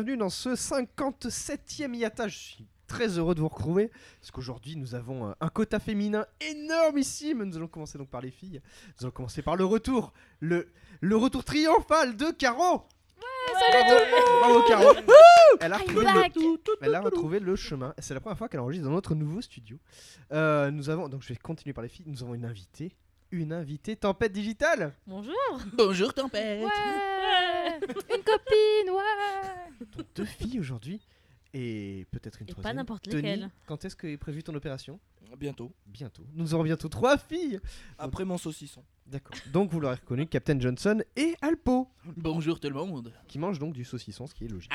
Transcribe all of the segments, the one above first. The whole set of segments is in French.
Bienvenue dans ce 57e Yata. Je suis très heureux de vous retrouver parce qu'aujourd'hui nous avons euh, un quota féminin énormissime. Nous allons commencer donc par les filles. Nous allons commencer par le retour, le, le retour triomphal de Caro. Salut tout le monde Bravo Caro. Elle a, retrouvé back. le, elle a retrouvé le chemin. C'est la première fois qu'elle enregistre dans notre nouveau studio. Euh, nous avons donc je vais continuer par les filles. Nous avons une invitée, une invitée tempête digitale. Bonjour Bonjour Tempête Ouais Une copine, ouais Donc deux filles aujourd'hui et peut-être une Et pas troisième. n'importe Denis, lesquelles. quand est-ce que est prévue ton opération? Bientôt. Bientôt. Nous aurons bientôt trois filles. Après mon saucisson. D'accord. Donc vous l'aurez reconnu, Captain Johnson et Alpo, Bonjour tout le monde qui mangent donc du saucisson, ce qui est logique.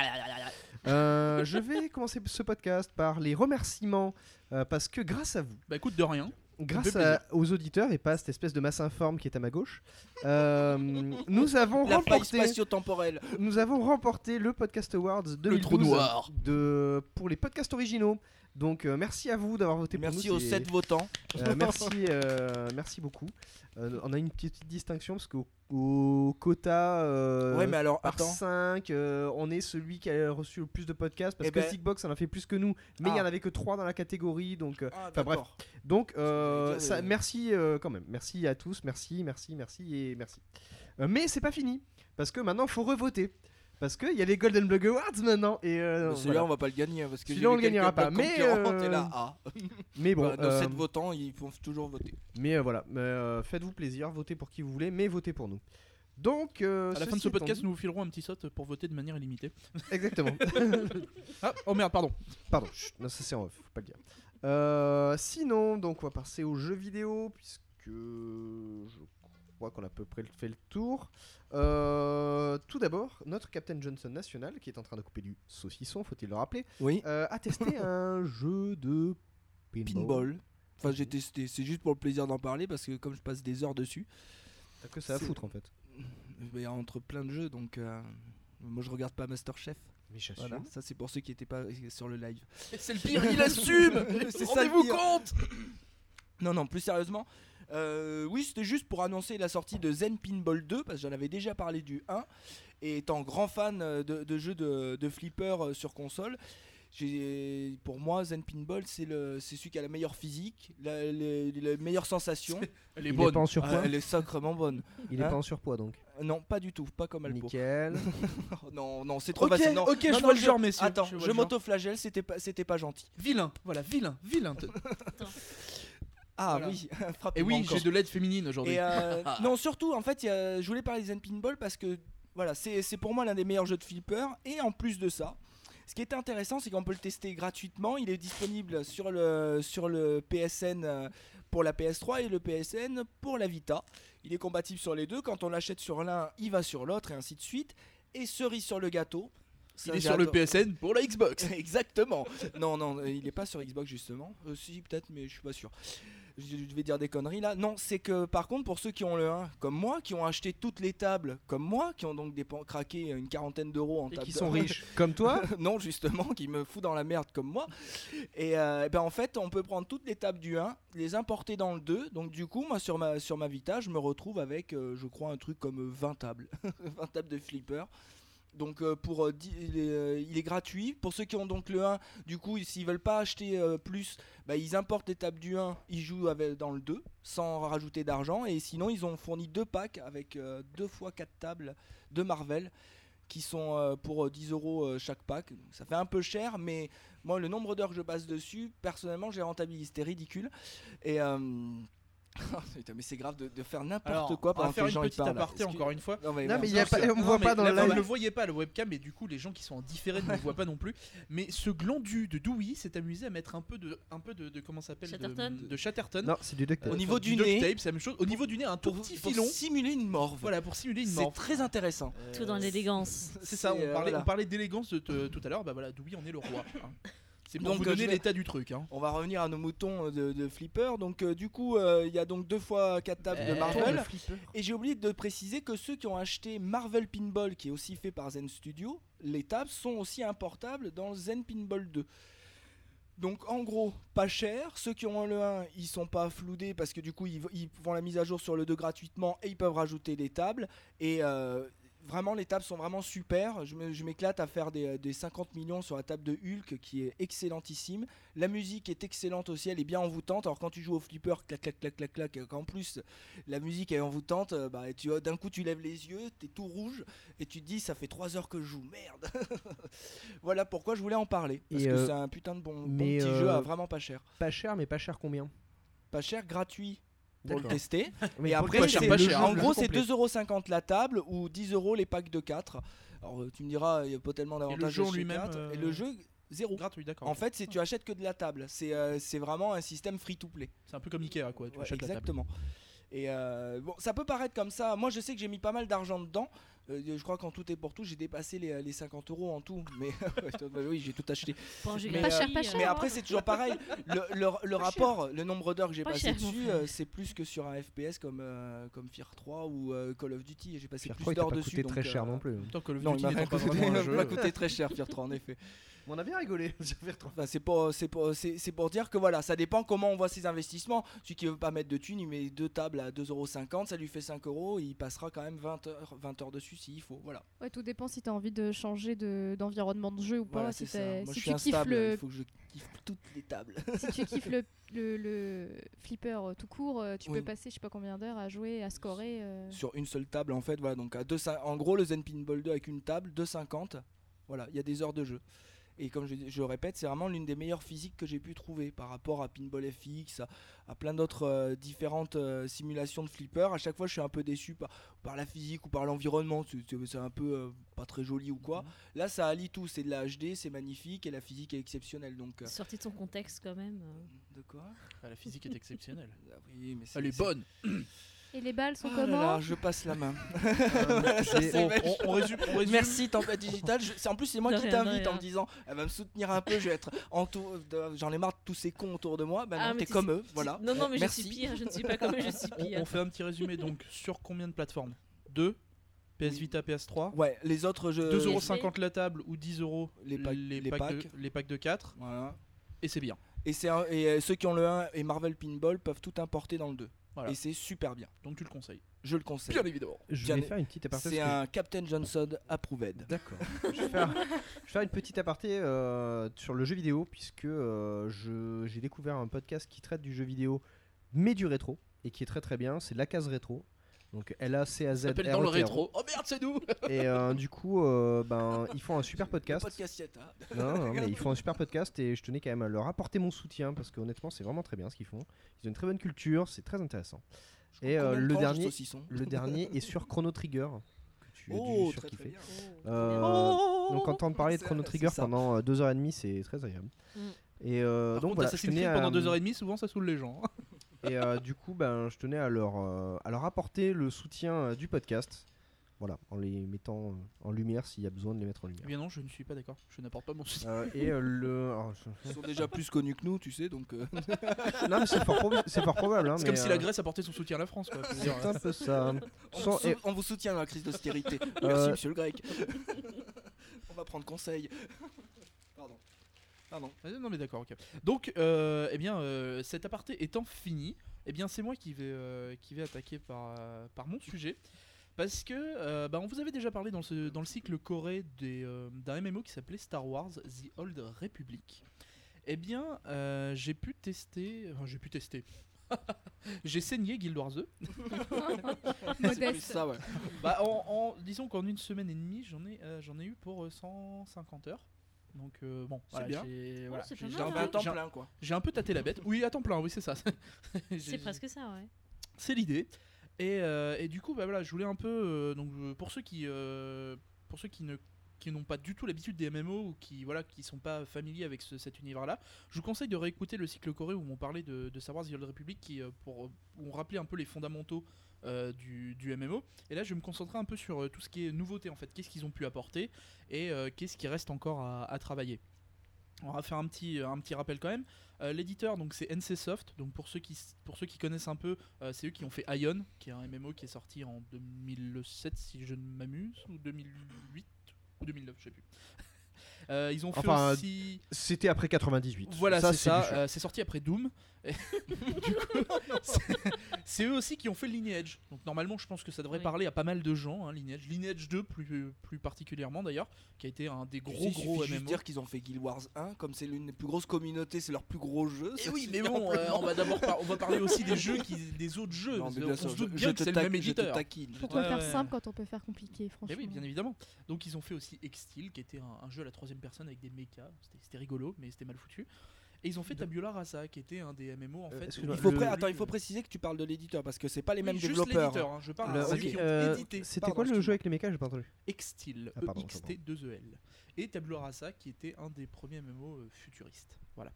Euh, je vais commencer ce podcast par les remerciements, euh, parce que grâce à vous, Bah écoute, de rien. Grâce à- aux auditeurs et pas cette espèce de masse informe qui est à ma gauche, euh, nous avons La remporté, spatio-temporelle. nous avons remporté le Podcast Awards 2012 trou noir. de pour les podcasts originaux. Donc euh, merci à vous d'avoir voté pour Merci nous. aux c'est- 7 votants. Euh, merci, euh, merci beaucoup. Euh, on a une petite distinction parce qu'au au quota euh, ouais, mais alors, par attends. 5, on est celui qui a reçu le plus de podcasts parce Eh que ben- Stickbox en a fait plus que nous, mais il y Ah. en avait que 3 dans la catégorie. Donc, euh, Ah, bref. donc euh, ça- euh, merci euh, quand même. Merci à tous, merci, merci, merci et merci. Euh, mais c'est pas fini parce que maintenant il faut revoter. Parce qu'il y a les Golden Blog Awards maintenant. Et, euh, Celui-là, voilà. on va pas le gagner hein, parce que Celui-là, on le gagnera pas, mais, euh, t'es là, ah. mais bon, Voilà, nos euh, 7 votants, ils font toujours voter. Mais euh, voilà, euh, faites-vous plaisir, votez pour qui vous voulez, mais votez pour nous. Donc, euh, À la fin de ce podcast, nous vous filerons un petit saut pour voter de manière illimitée. Exactement. Ah, oh merde, pardon. Pardon, chut, non, ça c'est en off, faut pas le dire. Euh, sinon, donc on va passer aux jeux vidéo, puisque je crois qu'on a à peu près fait le tour. Euh, tout d'abord, notre Captain Johnson national, qui est en train de couper du saucisson, faut-il le rappeler, Oui. euh, a testé un jeu de pinball. Pinball. Enfin, j'ai testé. C'est juste pour le plaisir d'en parler parce que comme je passe des heures dessus, T'as que ça à foutre en fait. mais entre plein de jeux, donc euh, moi je regarde pas Masterchef. Mais j'assume. Voilà. Ça c'est pour ceux qui étaient pas sur le live. C'est le pire, il assume C'est ça Rendez-vous compte Non, non, plus sérieusement. Euh, oui, c'était juste pour annoncer la sortie de Zen Pinball 2, parce que j'en avais déjà parlé du 1. Et étant grand fan euh, de, de jeux de, de flipper euh, sur console, pour moi, Zen Pinball, c'est celui qui a la meilleure physique, la, les- les meilleures sensations. Elle est Il est bonne. pas en surpoids. Ah, elle est sacrément bonne. Il est Hein pas en surpoids donc. Non, pas du tout, pas comme Alpo. Nickel. non, non, c'est trop Ok, facile. Non, ok, je non, vois non, le genre, messieurs. Attends, Je vois je le genre. m'auto-flagelle, c'était pas, c'était pas gentil. Vilain, voilà, vilain, vilain. Ah Voilà. oui, Et frappez-moi oui, j'ai de l'aide féminine aujourd'hui. Et euh, non, surtout, en fait, il y a- je voulais parler des Zen Pinball parce que voilà, c'est pour moi l'un des meilleurs jeux de flipper. Et en plus de ça, ce qui est intéressant, c'est qu'on peut le tester gratuitement. Il est disponible sur le, sur le PSN euh, pour la PS3 et le PSN pour la Vita. Il est compatible sur les deux. Quand on l'achète sur l'un, il va sur l'autre et ainsi de suite. Et cerise sur le gâteau. ça, Il est sur le. PSN pour la Xbox. Exactement. Non, non, il est pas sur Xbox justement. Euh, si, peut-être, mais je suis pas sûr. Je vais dire des conneries là. Non, c'est que par contre, pour ceux qui ont le 1, comme moi, qui ont acheté toutes les tables, comme moi, qui ont donc dépen- craqué une quarantaine d'euros en Et table qui sont riches comme toi. non, justement, qui me fout dans la merde comme moi. Et euh, ben en fait, on peut prendre toutes les tables du 1, les importer dans le 2. Donc du coup, moi sur ma, sur ma Vita, je me retrouve avec, euh, je crois, un truc comme euh, 20 tables. 20 tables de flipper. Donc euh, pour euh, il, est, euh, il est gratuit. Pour ceux qui ont donc le 1, du coup, s'ils veulent pas acheter plus, bah, ils importent tables du 1, ils jouent avec, dans le 2 sans rajouter d'argent. Et sinon, ils ont fourni deux packs avec 2 fois 4 tables de Marvel qui sont pour euh, 10 euros chaque pack. Ça fait un peu cher, mais moi, le nombre d'heures que je passe dessus, personnellement, j'ai rentabilisé. C'était ridicule. Et. Mais c'est grave de, de faire n'importe quoi on va pendant que faire les une gens petite parlent. aparté encore une fois. Non, mais, Non, bon, mais il y a Parce pas- que- on voit pas mais dans le Vous live. ne le voyez pas le webcam et du coup les gens qui sont en différé ne le voient pas non plus. Mais ce glandu de Dewey s'est amusé à mettre un peu de, un peu de, de comment ça s'appelle Chatterton de, de Chatterton. Non, c'est du duct tape. Au niveau du duct nez. tape, c'est la même chose. Au niveau du nez, un tout pour, petit pour filon. simuler une morve. Voilà pour simuler une c'est très intéressant. Tout dans l'élégance. C'est ça. On euh, parlait, voilà. on parlait d'élégance de- de- tout à l'heure. Bah voilà, Dewey en est le roi. hein. C'est pour Donc, vous euh, donner vais- l'état du truc. Hein. On va revenir à nos moutons de, de flipper. Donc euh, du coup, euh, il y a donc deux fois quatre tables de Eh, Marvel. Et j'ai oublié de préciser que ceux qui ont acheté Marvel Pinball, qui est aussi fait par Zen Studio, les tables sont aussi importables dans Zen Pinball 2. Donc en gros, pas cher. Ceux qui ont le 1, ils sont pas floudés parce que du coup, ils, ils font la mise à jour sur le 2 gratuitement et ils peuvent rajouter des tables. Et euh, vraiment, les tables sont vraiment super. Je m'éclate à faire des, des 50 millions sur la table de Hulk qui est excellentissime. La musique est excellente aussi, elle est bien envoûtante. Alors quand tu joues au flipper, clac clac clac clac clac, et qu'en plus la musique est envoûtante, euh, bah tu d'un coup tu lèves les yeux, t'es tout rouge et tu te dis ça fait 3 heures que je joue, merde. voilà pourquoi je voulais en parler parce Et, que euh, c'est un putain de bon, petit euh, jeu à vraiment pas cher. Pas cher, mais pas cher combien? Pas cher, gratuit pour le tester. Mais Et après, c'est- hein, en le gros, c'est complet. 2,50€ la table ou 10 euros les packs de 4. Alors tu me diras, il y a pas tellement d'avantages. chez lui-même, 4. euh, Et le jeu, zéro. Gratuit, d'accord. En fait, c'est tu achètes que de la table. C'est euh, c'est vraiment un système free to play. c'est un peu comme Ikea quoi. Tu Ouais, achètes la table. exactement. Et euh, bon, ça peut paraître comme ça. Moi, je sais que j'ai mis pas mal d'argent dedans. Euh, je crois qu'en tout et pour tout, j'ai dépassé les, les 50 euros en tout. Mais oui, j'ai tout acheté. Jeu Mais, euh, pas cher, pas cher. Mais hein. après, c'est toujours pareil. Le, le- le rapport, le nombre d'heures que j'ai Pas passé cher, dessus, euh, c'est plus que sur un FPS comme, euh, comme Fear 3 ou euh, Call of Duty. J'ai passé Fear plus 3, il t'a d'heures pas dessus. coûté très donc, cher euh, non plus. Temps, Call of Non, il Duty m'a rien pas coûté, coûté très cher Fear 3 en effet. On a bien rigolé sur Fear 3. Enfin, c'est pour, pour, pour dire que voilà, ça dépend comment on voit ses investissements. Celui qui veut pas mettre de thunes, il met deux tables à 2,50€, ça lui fait 5 euros, il passera quand même 20 heures, 20 heures dessus s'il faut. Voilà, Ouais, tout dépend si tu as envie de changer de- d'environnement de, jeu ou pas. voilà si. Moi tu kiffes le, il faut que je kiffe toutes les tables. si tu kiffes le, le, le flipper euh, tout court, euh, tu Oui. peux passer je sais pas combien d'heures à jouer, à scorer. euh. Sur une seule table en fait, voilà, donc à deux, en gros le Zen Pinball 2 avec une table, 2,50, voilà, il y a des heures de jeu. Et comme je, je le répète, c'est vraiment l'une des meilleures physiques que j'ai pu trouver par rapport à Pinball FX, à, à plein d'autres euh, différentes euh, simulations de flipper. À chaque fois, je suis un peu déçu par, par la physique ou par l'environnement. C'est- un peu euh, pas très joli ou quoi. Là, ça allie tout. C'est de la HD, c'est magnifique et la physique est exceptionnelle. Donc, euh, Sorti de son contexte quand même. de quoi? Ah, la physique est exceptionnelle. Ah Oui, mais c'est- Elle est bonne. Et les balles sont là comment là, je passe la main. On, vrai. on- on résume. on résume. Merci Tempête Digital. Je- c'est- en plus c'est moi De qui t'invite en me disant elle va me soutenir un peu, je vais être j'en ai marre de tous ces cons autour de moi. Bah Ah, non, t'es comme eux, voilà. Non, non, mais Merci. je suis pire. Je ne suis pas comme eux, je suis On, pire. on fait un petit résumé donc sur combien de plateformes? 2 PS. Vita, PS3 Ouais, les autres jeux 2,50€ la table ou 10 euros Les packs- les, les packs packs. De, les packs de 4 Voilà. et c'est bien. Et c'est un- et euh, ceux qui ont le 1 et Marvel Pinball peuvent tout importer dans le 2. Voilà. Et c'est super bien. Donc tu le conseilles. Je le conseille. évidemment. Je Bien- vais faire une petite aparté. C'est parce que- un Captain Johnson approved. D'accord. je, vais faire, je vais faire une petite aparté euh, sur le jeu vidéo, puisque euh, je- j'ai découvert un podcast qui traite du jeu vidéo, mais du rétro, et qui est très très bien. C'est La Case Rétro. Donc L-A-C-A-Z. Dans le rétro. Oh merde, c'est nous Et euh, du coup, euh, ben, ils font un super podcast. Podcast Yata. Non, non, mais ils font un super podcast et je tenais quand même à leur apporter mon soutien parce que honnêtement, c'est vraiment très bien ce qu'ils font. Ils ont une très bonne culture, c'est très intéressant. Et euh, le dernier, le dernier est sur Chrono Trigger que tu as Oh, très très bien. Euh, Oh, donc entendre parler de Chrono Trigger pendant 2h30 c'est très agréable. Mm. Et euh, Par donc contre, voilà, je tenais à, pendant 2h30, souvent ça saoule les gens. Et euh, du coup ben, je tenais à leur, euh, à leur apporter le soutien euh, du podcast. Voilà, en les mettant euh, en lumière s'il y a besoin de les mettre en Eh lumière. bien non, je ne suis pas d'accord. Je n'apporte pas mon soutien. Euh, et euh, le. alors, je- Ils sont déjà plus connus que nous, tu sais, donc. euh, Non, mais c'est fort, proba- c'est fort probable. hein, C'est mais, comme si la euh, Grèce apportait son soutien à la France. Quoi. Faut dire, C'est un peu ça. On, Sans- vous sou- et- on vous soutient dans la crise d'austérité. Euh, Merci, monsieur le grec. on va prendre conseil. Pardon. Pardon. Ah, Non mais d'accord, ok. Donc, euh, eh bien, euh, cet aparté étant fini, eh bien, c'est moi qui vais, euh, qui vais attaquer par, par mon sujet. Parce que, bah, on vous avait déjà parlé dans, ce, dans le cycle Corée des, d'un MMO qui s'appelait Star Wars The Old Republic. Eh bien, j'ai pu tester. Enfin, j'ai pu tester. j'ai saigné Guild Wars 2. C'est plus ça, ouais. Bah, en, en- disons qu'en une semaine et demie, j'en ai, j'en ai eu pour euh, 150 heures. Donc, euh, bon, C'est voilà, bien. j'ai- voilà, un peu- hein. peu temps j'ai un- plein, quoi. j'ai un peu tâté la bête. Oui, à temps plein, oui, c'est ça. C'est presque ça, ouais. C'est l'idée. Et, euh, et du coup, bah voilà, je voulais un peu. euh, donc, euh, pour ceux qui, euh, pour ceux qui ne qui n'ont pas du tout l'habitude des MMO ou qui voilà qui sont pas familiers avec ce- cet univers-là, je vous conseille de réécouter le cycle Corée où on parlait de, de Star Wars The Old Republic qui pour où on rappelait un peu les fondamentaux euh, du, du MMO. Et là, je vais me concentrer un peu sur euh, tout ce qui est nouveauté en fait, qu'est-ce qu'ils ont pu apporter et euh, qu'est-ce qui reste encore à, à travailler. On va faire un petit, un petit rappel quand même. L'éditeur, donc c'est NCSoft. Donc pour ceux qui, pour ceux qui connaissent un peu, c'est eux qui ont fait Ion, qui est un MMO qui est sorti en 2007 si je ne m'amuse, ou 2008 ou 2009, je sais plus. Euh, ils ont fait Enfin, aussi. C'était après 98. Voilà, c'est ça. euh, c'est sorti après Doom. Et du coup, c'est- eux aussi qui ont fait Lineage. Donc normalement, je pense que ça devrait Oui. parler à pas mal de gens. Hein, Lineage, Lineage 2 plus, plus particulièrement d'ailleurs, qui a été un des gros Il gros suffit juste MMO. dire qu'ils ont fait Guild Wars 1, comme c'est l'une des plus grosses communautés, c'est leur plus gros jeu. Et ça oui, mais bon, euh, on va d'abord par- on va parler aussi des jeux qui, des autres jeux. Non, bien on sûr, se je- doute je bien que c'est le même je éditeur. Pourquoi Ouais, faire ouais. simple quand on peut faire compliqué, Eh franchement oui, bien évidemment. Donc ils ont fait aussi Extil, qui était un, un jeu à la troisième personne avec des mechas. C'était- rigolo, mais c'était mal foutu. Et ils ont fait Tabula Rasa, qui était un des MMO en Euh, fait. Il faut, le- pré- attends, il faut préciser que tu parles de l'éditeur parce que c'est pas les Oui, mêmes juste développeurs. l'éditeur, hein, Je parle Le- de ceux ok. qui ont Euh, édité. C'était quoi le jeu avec les mechas J'ai pas entendu. Extil, Ah, pardon, E-X-T-2-E-L. Et Tabula Rasa, qui était un des premiers MMO euh, futuristes. Voilà.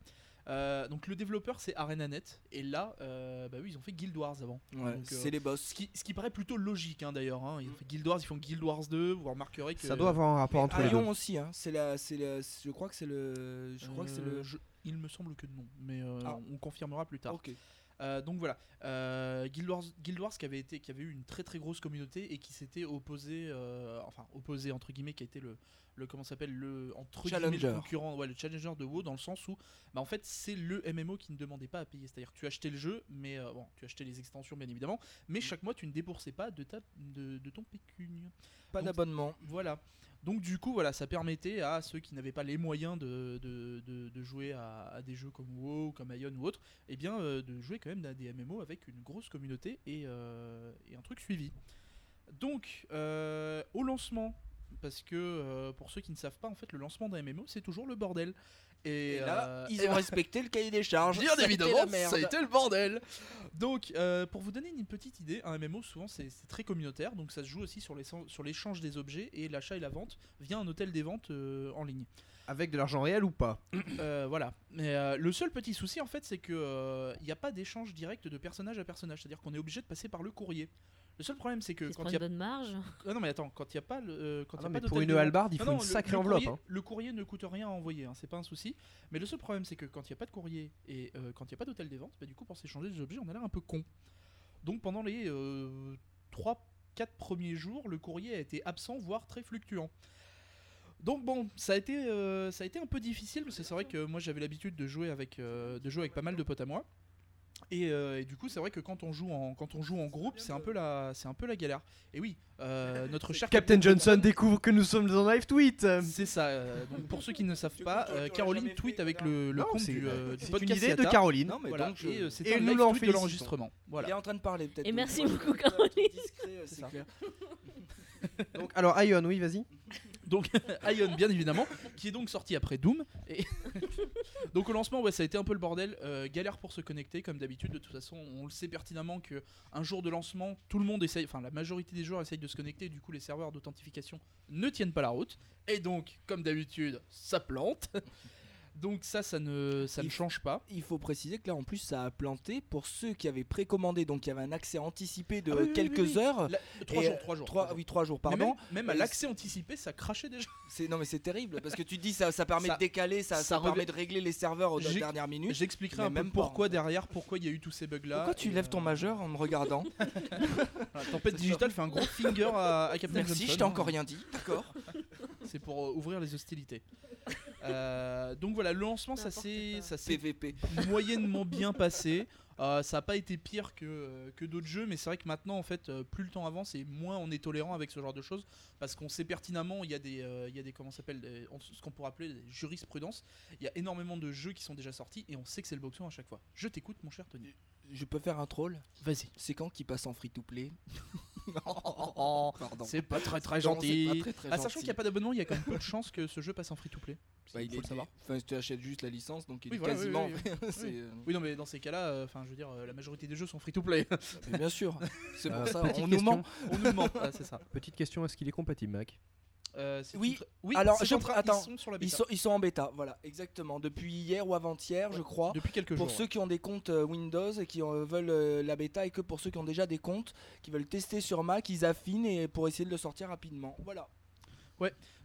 Euh, donc le développeur c'est ArenaNet et là euh, bah oui ils ont fait Guild Wars avant. Ouais, Donc, euh, c'est les boss. Ce qui, ce qui paraît plutôt logique hein, d'ailleurs. hein. Ils ont fait Guild Wars, ils font Guild Wars 2, vous remarquerez que. Ça doit avoir un rapport entre les deux. Aussi, hein. c'est la, c'est la- je crois que c'est le, je crois que c'est le. Je- Il me semble que non, mais euh, Ah. on confirmera plus tard. Ok. Euh, donc voilà, euh, Guild, Wars, Guild Wars qui avait été, qui avait eu une très très grosse communauté et qui s'était opposé, euh, enfin opposé entre guillemets, qui a été le, le comment s'appelle le entre guillemets, le Challenger. concurrent, ouais, le challenger de WoW dans le sens où, bah en fait c'est le MMO qui ne demandait pas à payer, c'est-à-dire que tu achetais le jeu, mais bon, tu achetais les extensions bien évidemment, mais chaque mois tu ne déboursais pas de ta, de, de ton pécune. Pas d'abonnement. Voilà. Donc du coup, voilà, ça permettait à ceux qui n'avaient pas les moyens de, de, de- jouer à, à des jeux comme WoW, comme Ion ou autre, eh bien euh, de jouer quand même à des MMO avec une grosse communauté et, euh, et un truc suivi. Donc euh, au lancement, parce que euh, pour ceux qui ne savent pas, en fait, le lancement d'un MMO, c'est toujours le bordel. Et, Et là, euh, ils et ont respecté le cahier des charges. Bien évidemment, ça a été le bordel. Donc, euh, pour vous donner une petite idée, un MMO souvent c'est très communautaire, donc ça se joue aussi sur l'échange des objets et l'achat et la vente via un hôtel des ventes euh, en ligne. Avec de l'argent réel ou pas? Voilà. Mais le seul petit souci en fait, c'est que il n'y a pas d'échange direct de personnage à personnage, c'est-à-dire qu'on est obligé de passer par le courrier. Le seul problème, c'est que quand il y une a bonne marge. ah non mais attends, quand il n'y a pas le euh, quand Ah y a non, pas mais Pour d'hôtel une hallebarde, il non, faut non, une le- sacrée le enveloppe. courrier- hein. Le courrier ne coûte rien à envoyer, hein, c'est pas un souci. Mais le seul problème, c'est que quand il n'y a pas de courrier et euh, quand il n'y a pas d'hôtel des ventes, bah, du coup, pour s'échanger des objets, on a l'air un peu con. Donc pendant les 3-4 premiers jours, le courrier a été absent, voire très fluctuant. Donc bon, ça a été, euh, ça a été un peu difficile parce que c'est vrai que moi j'avais l'habitude de jouer avec, euh, de jouer avec pas mal de potes à moi. Et, euh, et du coup, c'est vrai que quand on joue en, quand on joue en groupe, c'est un peu la, c'est un peu la galère. Et oui, euh, notre cher Captain Johnson découvre que nous sommes dans live tweet. c'est ça. euh, donc pour ceux qui ne savent pas, euh, Caroline tweet avec le, le Non, compte c'est du, euh, du c'est une podcast idée de. Caroline. Non, mais Voilà, donc, je- et euh, c'est et un nous live l'en tweet de l'enregistrement. Il Voilà. est en train de parler peut-être. Et donc, merci beaucoup, Caroline. discret, euh, C'est c'est ça. clair. Donc, alors, Ion, oui, vas-y. Donc Ion bien évidemment, qui est donc sorti après Doom. Donc au lancement, ouais, ça a été un peu le bordel, Euh, galère pour se connecter comme d'habitude. De toute façon, on le sait pertinemment que un jour de lancement, tout le monde essaye, enfin la majorité des joueurs essayent de se connecter. Du coup, les serveurs d'authentification ne tiennent pas la route. Et donc, comme d'habitude, ça plante. Donc ça, ça ne, ça ne change pas. Il faut préciser que là en plus ça a planté pour ceux qui avaient précommandé donc il y avait un accès anticipé de Ah oui, quelques oui, oui. heures. La- Trois jours, euh, trois jours. Trois, oui, trois jours, Mais pardon. Même, même à l'accès anticipé, ça crachait déjà. Non mais c'est terrible parce que tu dis ça, ça permet Ça- de décaler, ça, ça ça, permet de régler les serveurs aux dernières minutes. J'expliquerai mais un peu même pas, pourquoi derrière, pourquoi il y a eu tous ces bugs là. Pourquoi tu lèves ton majeur en me regardant Tempête Digital fait un gros finger à, à Captain Merci, Johnson. je t'ai encore rien dit. D'accord. C'est pour euh, ouvrir les hostilités. Euh, donc voilà, le lancement, ça s'est PVP. moyennement bien passé. Euh, ça n'a pas été pire que, euh, que d'autres jeux, mais c'est vrai que maintenant, en fait, euh, plus le temps avance et moins on est tolérant avec ce genre de choses, parce qu'on sait pertinemment, il y a des, il y a des comment s'appelle, des- ce qu'on pourrait appeler des jurisprudences. Il y a énormément de jeux qui sont déjà sortis et on sait que c'est le boxon à chaque fois. Je t'écoute, mon cher Tony. Je peux faire un troll? Vas-y. C'est quand qui passe en free to play? Oh, Pardon. c'est pas très très Non, gentil. pas très, très Ah, sachant qu'il n'y a pas d'abonnement, il y a quand même peu de chances que ce jeu passe en free to play. Bah, il faut est le savoir. Enfin, tu achètes juste la licence, donc il Oui, est voilà, quasiment. oui, non, mais dans ces cas-là, euh, enfin, je veux dire, euh, la majorité des jeux sont free to play. mais bien sûr. C'est pour Euh, ça. petite On nous question. ment. On nous ment. Ah, c'est ça. Petite question, est-ce qu'il est compatible Mac? Euh, Oui. une oui. Alors, je- en train- attends. Ils sont sur la Ils sont, ils sont en bêta, voilà, exactement. Depuis hier ou avant-hier, je crois. depuis quelques Pour jours. ceux qui ont des comptes Windows et qui veulent la bêta et que pour ceux qui ont déjà des comptes qui veulent tester sur Mac, ils affinent et pour essayer de le sortir rapidement. Voilà.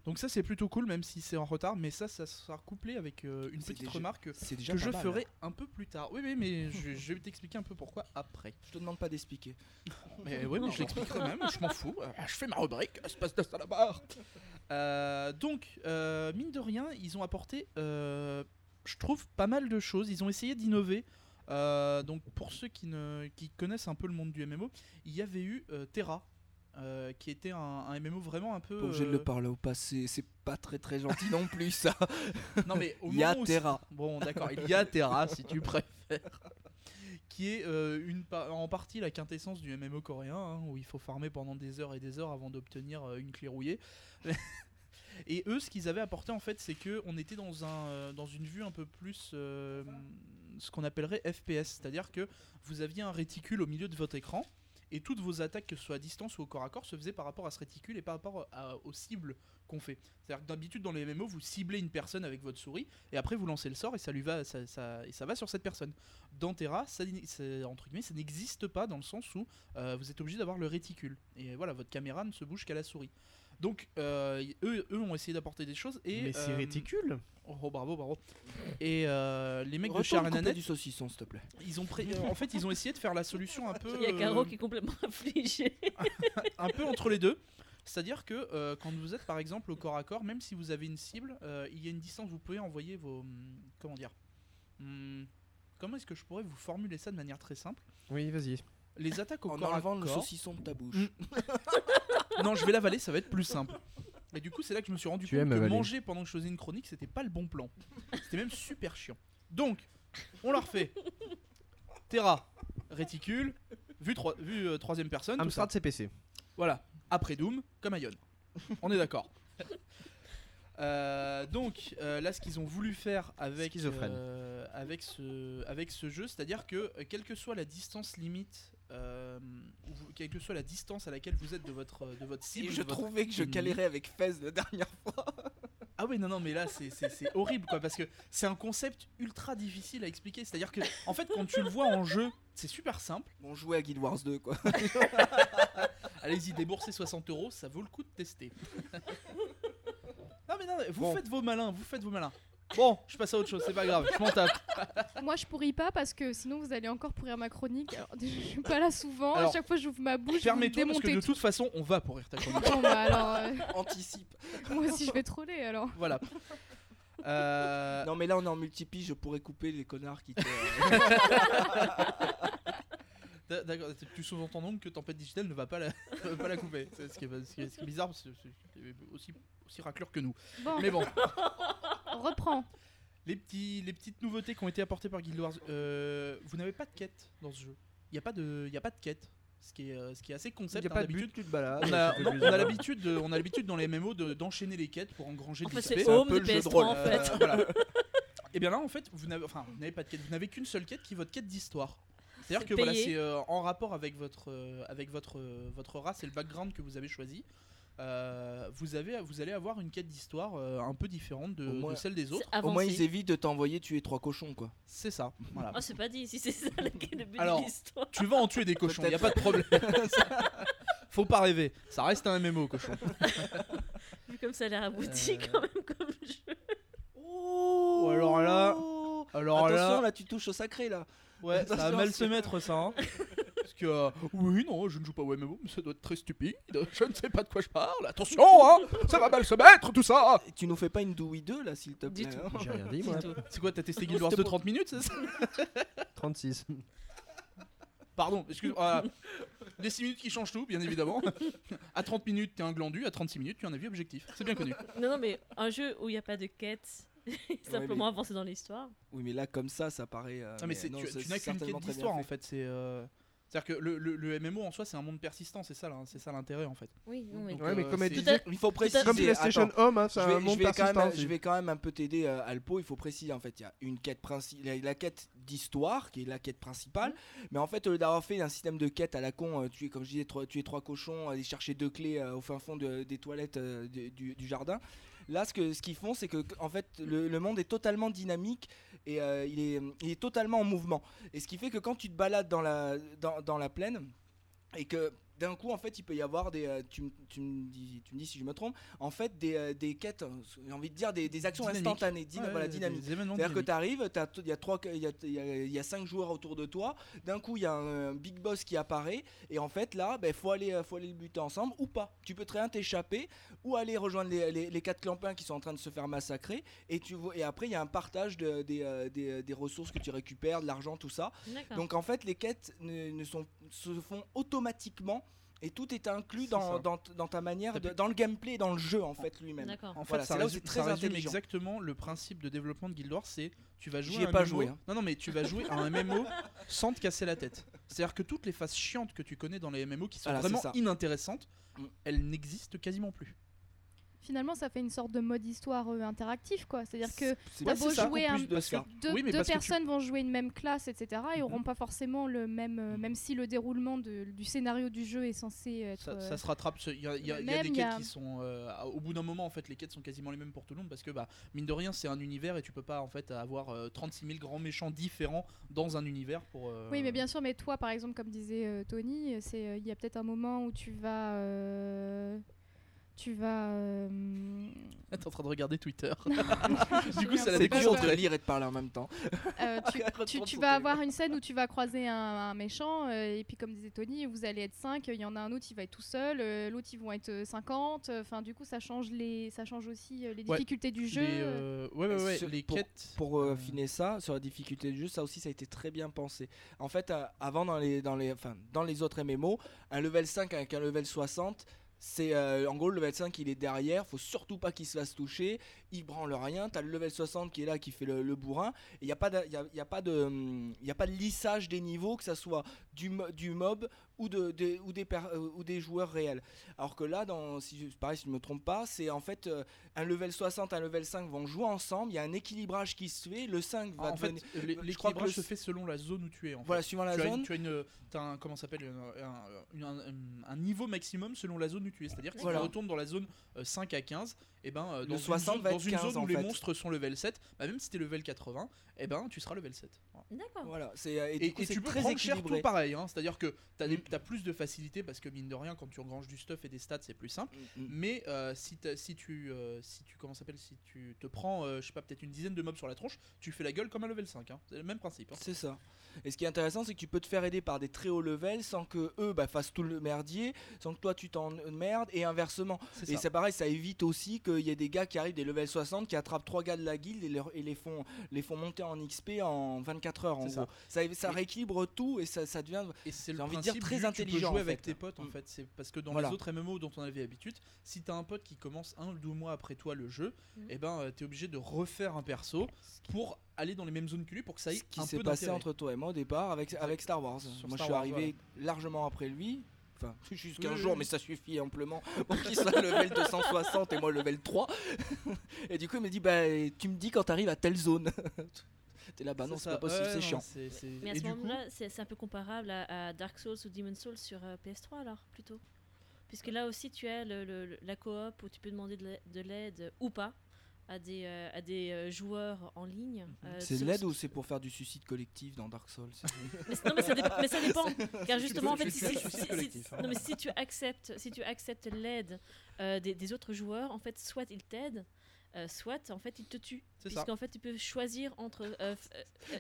Donc ça, c'est plutôt cool, même si c'est en retard. Mais ça, ça sera couplé avec euh, une petite déjà- remarque déjà que je mal, ferai hein. un peu plus tard. Oui, oui, mais je, je vais t'expliquer un peu pourquoi après. Je te demande pas d'expliquer. Mais oui, mais je l'expliquerai même, je m'en fous. Euh, Je fais ma rubrique, espace de salabar. Euh, donc, euh, mine de rien, ils ont apporté, je trouve, pas mal de choses. Ils ont essayé d'innover. Donc, pour ceux qui, ne, qui connaissent un peu le monde du MMO, il y avait eu Terra. Euh, qui était un, un MMO vraiment un peu. Pas obligé de euh, le parler au passé, c'est pas très très gentil non plus ça. Non mais au moment où- Terra. Bon d'accord, il y a Terra si tu préfères. Qui est euh, une pa- en partie la quintessence du MMO coréen, hein, où il faut farmer pendant des heures et des heures avant d'obtenir euh, une clé rouillée. et eux, ce qu'ils avaient apporté en fait, c'est que on était dans un dans une vue un peu plus ce qu'on appellerait FPS, c'est-à-dire que vous aviez un réticule au milieu de votre écran. Et toutes vos attaques, que ce soit à distance ou au corps à corps, se faisaient par rapport à ce réticule et par rapport aux cibles qu'on fait. C'est-à-dire que d'habitude dans les MMO, vous ciblez une personne avec votre souris et après vous lancez le sort et ça lui va, ça, va sur cette personne. Dans Terra, ça n'existe pas dans le sens où euh, vous êtes obligé d'avoir le réticule et voilà, votre caméra ne se bouge qu'à la souris. Donc euh, eux, eux ont essayé d'apporter des choses et Mais c'est euh, réticule Oh bravo bravo. Et euh, les mecs de Retourne Sharon couper Annette, du saucisson s'il te plaît. ils ont pré- en fait ils ont essayé de faire la solution un peu Il y a Caro euh, qui est complètement affligé. un peu entre les deux. C'est-à-dire que euh, quand vous êtes par exemple au corps à corps, même si vous avez une cible, euh, il y a une distance, vous pouvez envoyer vos. hum, Comment dire Hum, Comment est-ce que je pourrais vous formuler ça de manière très simple? Oui, vas-y. Les attaques au En corps à enlevant le corps. saucisson de ta bouche. Non, je vais l'avaler, ça va être plus simple. Et du coup, c'est là que je me suis rendu Tu compte aimes que avaler. manger pendant que je faisais une chronique, c'était pas le bon plan. C'était même super chiant. Donc, on la refait. Terra, réticule, vue, troi- vue, euh, troisième personne. tout ça. Amstrad CPC. Voilà, après Doom, comme Ion. On est d'accord. Euh, donc euh, là, ce qu'ils ont voulu faire avec, Schizophrène. euh, avec, ce, avec ce jeu, c'est-à-dire que euh, quelle que soit la distance limite, euh, quelle que soit la distance à laquelle vous êtes de votre, de votre cible, Et je votre trouvais que je galérais avec Fez la dernière fois. Ah oui, non, non, mais là, c'est- horrible, quoi, parce que c'est un concept ultra difficile à expliquer. C'est-à-dire que, en fait, quand tu le vois en jeu, c'est super simple. Bon, jouer à Guild Wars 2 quoi. Allez-y, déboursez 60 euros, ça vaut le coup de tester. non, mais non, vous Bon. faites vos malins, vous faites vos malins. Bon, je passe à autre chose, c'est pas grave, je m'en tape. Moi, je pourris pas parce que sinon vous allez encore pourrir ma chronique. Alors, déjà, je suis pas là souvent. Alors, à chaque fois, j'ouvre ma bouche. Permets-toi, parce que de toute façon, on va pourrir ta chronique. Bon, bah, alors, euh, Anticipe. moi aussi, je vais troller alors. Voilà. Euh, Non mais là on est en multipi, je pourrais couper les connards qui te. D'a- D'accord, tu sous-entends donc que Tempête Digital ne va pas la, va pas la couper. C'est ce qui est, ce qui est- ce qui est bizarre, parce que c'est aussi, aussi raclure que nous. Bon, Mais bon. on reprend. Les, petits, les petites nouveautés qui ont été apportées par Guild Wars, euh, vous n'avez pas de quête dans ce jeu. Il n'y a, pas de- il y a pas de quête. Ce qui est, ce qui est assez Il concept. n'y a hein, pas de tu te balades. On a, non, on l'habitude de- on a l'habitude dans les MMO de- d'enchaîner les quêtes pour engranger En de fait, c'est un peu le jeu de PS3 rôle. en fait. Euh, voilà. Et bien là, en fait, vous n'avez enfin, vous n'avez pas de quête. Vous n'avez qu'une seule quête qui est votre quête d'histoire. C'est-à-dire C'est que voilà, c'est euh, en rapport avec votre, euh, avec votre, euh, votre race et le background que vous avez choisi. Euh, vous, avez, vous allez avoir une quête d'histoire euh, un peu différente de, Au moins- de celle des autres. Au moins ils évitent de t'envoyer tuer trois cochons quoi. C'est ça. Voilà. Oh, c'est pas dit si c'est ça le but Alors, de l'histoire. tu vas en tuer des cochons, y a pas de problème. Faut pas rêver, ça reste un MMO cochon. Vu comme ça a l'air abouti Euh. quand même comme jeu. Oh alors là- Alors Attention là, là tu touches au sacré là. Ouais, ça va mal se mettre ça. hein. Parce que euh, oui, non, je ne joue pas au MMO, mais ça doit être très stupide. Je ne sais pas de quoi je parle. Attention, hein, ça va mal se mettre tout ça. Et Tu nous fais pas une Dewey 2 là s'il te plaît. hein. J'ai rien dit, moi. C'est quoi, t'as testé Guild Wars de pour- 30 minutes, c'est ça? 36. Pardon, excuse-moi. des 6 minutes qui changent tout, bien évidemment. à 30 minutes, t'es un glandu, à 36 minutes, tu as un avis objectif. C'est bien connu. Non, non, mais un jeu où il n'y a pas de quête, simplement avancer dans l'histoire. Oui mais là comme ça ça paraît. euh, Non, mais c'est- non, tu, n'as qu'une quête d'histoire en fait. C'est euh, C'est-à-dire que le, le- le MMO en soi, c'est un monde persistant, c'est ça, c'est ça l'intérêt en fait. Oui, non, mais. Donc, Ouais, mais euh, comme elle disait, Il faut préciser. comme PlayStation attends. Home, hein, c'est je vais, un je monde vais quand persistant. même, aussi. je vais quand même un peu t'aider, euh, Alpo. Il faut préciser en fait, il y a une quête principale, la, la quête d'histoire qui est la quête principale. Mmh. Mais en fait, au lieu d'avoir fait un système de quête à la con, euh, tu es comme je disais, trois, tu es trois cochons, aller chercher deux clés euh, au fin fond de- des toilettes euh, du- du jardin. Là, ce que ce qu'ils font, c'est que fait, le, monde est totalement dynamique et euh, il est totalement en mouvement. Et ce qui fait que quand tu te balades dans la dans la plaine et que d'un coup, en fait, il peut y avoir des. euh, tu, tu me dis, tu me dis si je me trompe. En fait, des, euh, des quêtes. euh, J'ai envie de dire des, des actions Dynamiques. instantanées, dyna- Ouais, voilà, dynamiques. C'est-à-dire que tu arrives, il y a, trois- il y, a, il y a- y a cinq joueurs autour de toi. D'un coup, il y a un, un big boss qui apparaît. Et en fait, là, il faut, aller, faut aller le buter ensemble ou pas. Tu peux très bien t'échapper ou aller rejoindre les, les, les quatre clampins qui sont en train de se faire massacrer. Et, tu, vois- et après, il y a un partage de- des, des, des ressources que tu récupères, de l'argent, tout ça. Donc en fait, les quêtes ne, ne sont, se font automatiquement. Et tout est inclus dans, ça. dans, dans ta manière, de- dans le gameplay, et dans le jeu en fait lui-même. D'accord. En fait, Voilà, ça, c'est là où résume, c'est très ça résume intelligent. exactement le principe de développement de Guild Wars, c'est tu vas jouer à un pas MMO. joué, hein. Non, non, mais tu vas jouer à un MMO sans te casser la tête. C'est-à-dire que toutes les phases chiantes que tu connais dans les MMO qui sont Voilà, vraiment inintéressantes, Mm. elles n'existent quasiment plus. Finalement, ça fait une sorte de mode histoire euh, interactif, quoi. C'est-à-dire que C'est t'as c'est beau ça, jouer un- de deux, Oui, deux que tu- personnes vont jouer une même classe, etc. Ils n'auront Mhm. pas forcément le même, euh, même si le déroulement de- du scénario du jeu est censé être. Ça, euh, ça se rattrape. Il y a, y y des quêtes a- qui sont. au bout d'un moment, en fait, les quêtes sont quasiment les mêmes pour tout le monde parce que, bah, mine de rien, c'est un univers et tu peux pas en fait avoir euh, 36 000 grands méchants différents dans un univers pour. Oui, mais bien sûr, mais toi, par exemple, comme disait Tony, c'est il y a peut-être un moment où tu vas. Tu vas. euh, T'es en train de regarder Twitter. du coup, ça la dur de lire et de parler en même temps. Euh, tu, vas avoir une scène où tu vas croiser un, un méchant, euh, et puis comme disait Tony, vous allez être 5, il y en a un autre, il va être tout seul, euh, l'autre, ils vont être euh, 50. Enfin, du coup, ça change, les, ça change aussi euh, les Ouais, difficultés du jeu. Les, euh, ouais, ouais, ouais, Sur- les pour- quêtes. Pour euh, Euh, affiner ça, sur la difficulté du jeu, ça aussi ça a été très bien pensé. En fait, euh, avant dans les, dans, les, enfin, dans les autres MMO, un level 5 avec un level 60, c'est euh, en gros le level 5 il est derrière, faut surtout pas qu'il se fasse toucher, il branle rien, t'as le level 60 qui est là qui fait le, bourrin, et il n'y a, pas de- a, y a, pas de, hum, pas de lissage des niveaux, que ça soit du, du mob ou, de, de- ou, des per- euh, ou des joueurs réels. Alors que là, dans, si pareil, si je ne me trompe pas, c'est en fait euh, un level 60, un level 5 vont jouer ensemble, il y a un équilibrage qui se fait, le 5 va en fait, devenir... l'équilibrage se fait selon la zone où tu es. En fait. Voilà, suivant la tu, as zone. une, tu as une, t'as un, comment s'appelle, un, un- un- un niveau maximum selon la zone où tu es. C'est-à-dire que si Voilà. tu retournes dans la zone euh, 5 à 15, et ben, euh, Le dans 60 une zone, va dans être une 15 zone où en les fait. monstres sont level 7, bah, même si t'es level 80, et ben, tu seras level 7. Voilà. D'accord. Voilà, c'est euh, et, Et, du coup, et c'est tu peux très prendre cher tout pareil, hein. c'est-à-dire que t'as Mm. t'as plus de facilité parce que mine de rien, quand tu engranges du stuff et des stats, c'est plus simple. Mm, mm. Mais euh, si, si tu, euh, si tu, comment s'appelle, si tu te prends, euh, je sais pas, peut-être une dizaine de mobs sur la tronche, tu fais la gueule comme un level 5. hein. C'est le même principe. hein. C'est ça. Et ce qui est intéressant, c'est que tu peux te faire aider par des très hauts levels sans que eux bah, fassent tout le merdier, sans que toi tu t'emmerdes, et inversement. Et ça. c'est pareil, ça évite aussi qu'il y ait des gars qui arrivent des levels 60 qui attrapent trois gars de la guilde et, leur- et les, font, les font monter en XP en 24 heures en gros. Ça, rééquilibre tout et ça, ça devient. Et c'est envie de dire très du- intelligent, Tu peux en jouer avec fait. tes potes en Mm. fait. C'est parce que dans Voilà. les autres MMO dont on avait l'habitude, si t'as un pote qui commence un ou deux mois après toi le jeu, Mm. et ben euh, t'es obligé de refaire un perso pour aller dans les mêmes zones que lui pour que ça ait ce qui un s'est peu passé d'intérêt. entre toi et moi au départ avec, avec Star Wars. Sur moi Star je suis Wars, arrivé largement après lui. Enfin, jusqu'à un Oui, oui, jour, oui. mais ça suffit amplement pour qu'il soit level 260 et moi level 3. et du coup, il me dit Bah, tu me dis quand t'arrives à telle zone. T'es là, bah non, c'est ça. pas possible, Ouais, c'est non, chiant. c'est- c'est- Mais à et ce du coup, moment-là, c'est c'est un peu comparable à, à Dark Souls ou Demon Souls sur euh, PS3 alors, plutôt. Puisque là aussi, tu as le- le- le- la coop où tu peux demander de l'a- de l'aide ou pas à des, euh, à des euh, joueurs en ligne. euh, C'est de l'aide ou c'est pour faire du suicide collectif dans Dark Souls Mais, non, mais ça, dépend, mais ça dépend. Car justement, en tu- fait, tu si, hein. non, mais si tu acceptes, si tu acceptes l'aide euh, des, des autres joueurs, en fait, soit ils t'aident, euh, soit en fait ils te tuent. C'est ça. Puisqu'en fait, tu peux choisir entre être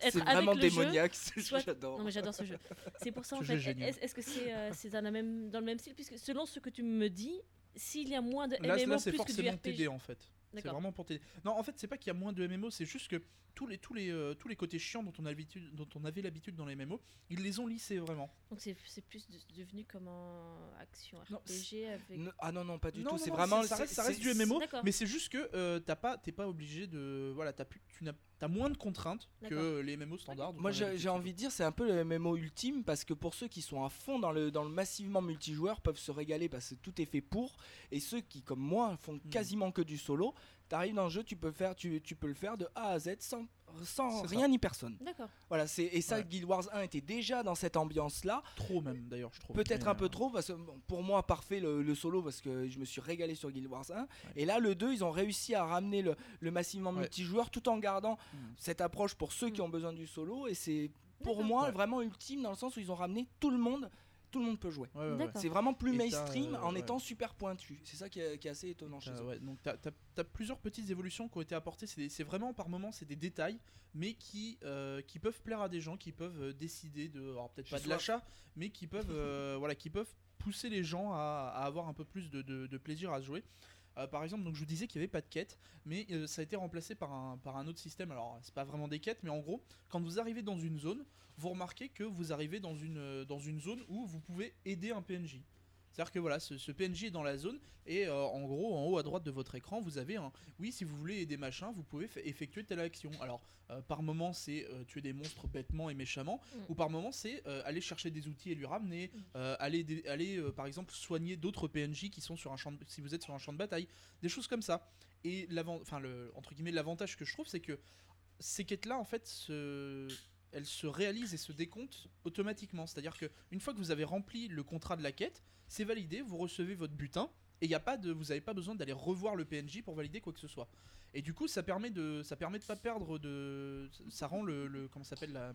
avec vraiment le jeu. démoniaque, ce jeu, soit- j'adore. Non mais j'adore ce jeu. C'est pour ça en Ce fait. est. Est-ce que c'est euh, c'est dans, même, dans le même style? Puisque selon ce que tu me dis, s'il y a moins de Là, MMO là c'est plus que du forcément RPG. t'aider en fait. C'est vraiment pour t'aider. Non, en fait, c'est pas qu'il y a moins de MMO, c'est juste que tous les, tous les, euh, tous les côtés chiants dont on, a l'habitude- dont on avait l'habitude dans les MMO, ils les ont lissés vraiment. Donc c'est c'est plus de- devenu comme un action Non, RPG avec. Non, ah non, non, pas du Non, tout. C'est vraiment. ça reste, ça c'est- reste du MMO, mais c'est juste que euh, t'as pas, t'es pas obligé de, voilà, t'as plus, tu n'as, t'as moins de contraintes que les MMO standards. Moi j'ai envie de dire c'est un peu le MMO ultime parce que pour ceux qui sont à fond dans le, dans le massivement multijoueur peuvent se régaler parce que tout est fait pour et ceux qui comme moi font Hmm. quasiment que du solo, t'arrives dans le jeu tu peux, faire, tu, tu peux le faire de A à Z sans, sans C'est ça. rien ni personne. D'accord. Voilà, c'est et ça Ouais. Guild Wars 1 était déjà dans cette ambiance là, Trop même d'ailleurs, je trouve. peut-être un peu euh, trop parce que bon, pour moi parfait le, le solo parce que je me suis régalé sur Guild Wars 1 et là le 2 ils ont réussi à ramener le, le massivement Ouais. multijoueur tout en gardant Mm. cette approche pour ceux qui ont besoin du solo et c'est pour moi Ouais. vraiment ultime dans le sens où ils ont ramené tout le monde tout le monde peut jouer ouais, ouais, c'est vraiment plus Et mainstream euh, en ouais. étant super pointu c'est ça qui est, qui est assez étonnant chez eux ouais, donc t'as as, plusieurs petites évolutions qui ont été apportées. C'est vraiment par moments c'est des détails, mais qui euh, qui peuvent plaire à des gens, qui peuvent euh, décider de, alors peut-être pas de l'achat, mais qui peuvent euh, voilà qui peuvent pousser les gens à, à avoir un peu plus de, de- de plaisir à jouer. Euh, par exemple, donc je vous disais qu'il n'y avait pas de quête, mais euh, ça a été remplacé par un, par un autre système. Alors, c'est pas vraiment des quêtes, mais en gros, quand vous arrivez dans une zone, vous remarquez que vous arrivez dans une, euh, dans une zone où vous pouvez aider un PNJ. C'est-à-dire que voilà, ce, ce PNJ est dans la zone et euh, en gros, en haut à droite de votre écran, vous avez un oui, si vous voulez aider machin, vous pouvez effectuer telle action. Alors, euh, par moment, c'est euh, tuer des monstres bêtement et méchamment, Mm. ou par moment, c'est aller chercher des outils et lui ramener, Mm. aller, aller par exemple soigner d'autres PNJ qui sont sur un champ de- si vous êtes sur un champ de bataille, des choses comme ça. Et l'avant, enfin le entre guillemets l'avantage que je trouve, c'est que ces quêtes-là, en fait, se elles se réalisent et se décomptent automatiquement. C'est-à-dire que une fois que vous avez rempli le contrat de la quête, c'est validé, vous recevez votre butin et y a pas de, vous n'avez pas besoin d'aller revoir le PNJ pour valider quoi que ce soit. Et du coup, ça permet de, ça pas perdre de, ça rend le, le comment s'appelle la,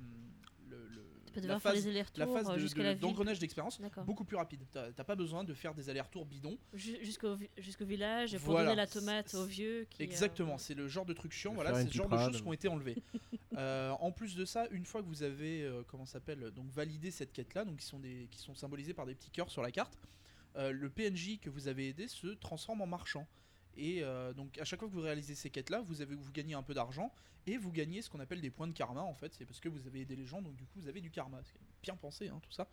le- Tu la faire phase, la euh, de- jusqu'à de- la ville. d'engrenage d'expérience beaucoup plus rapide. T'as t'as pas besoin de faire des allers-retours bidons. Ju- Jusqu'au jusqu'au village pour Voilà. donner la tomate au vieux. Qui, euh, Exactement, c'est le genre de truc chiant. Voilà, c'est ce genre de choses qui ont été enlevées. Euh, en plus de ça, une fois que vous avez euh, comment ça s'appelle donc validé cette quête-là, donc qui sont des qui sont symbolisés par des petits cœurs sur la carte, euh, le PNJ que vous avez aidé se transforme en marchand. Et euh, donc à chaque fois que vous réalisez ces quêtes-là, vous vous gagnez un peu d'argent et vous gagnez ce qu'on appelle des points de karma. En fait, c'est parce que vous avez aidé les gens, donc du coup vous avez du karma. C'est bien pensé, hein, tout ça.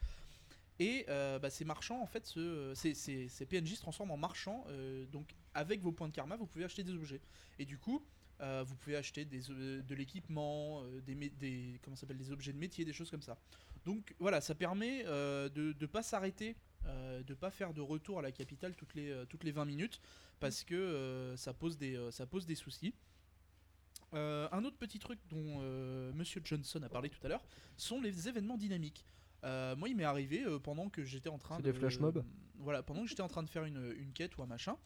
Et euh, bah, ces marchands, en fait, ces, PNJ se transforment en marchands. euh, donc, avec vos points de karma, vous pouvez acheter des objets. Et du coup, vous pouvez acheter de l'équipement, des, comment s'appelle, des objets de métier, des choses comme ça. Donc voilà, ça permet de ne pas s'arrêter, euh, de pas faire de retour à la capitale toutes les, euh, toutes les 20 minutes, parce que euh, ça, pose des, euh, ça pose des soucis. Euh, un autre petit truc dont euh, Monsieur Johnson a parlé tout à l'heure sont les événements dynamiques. Euh, moi, il m'est arrivé euh, pendant que j'étais en train de. des flash mobs Voilà, pendant que j'étais en train de faire une, une quête ou un machin,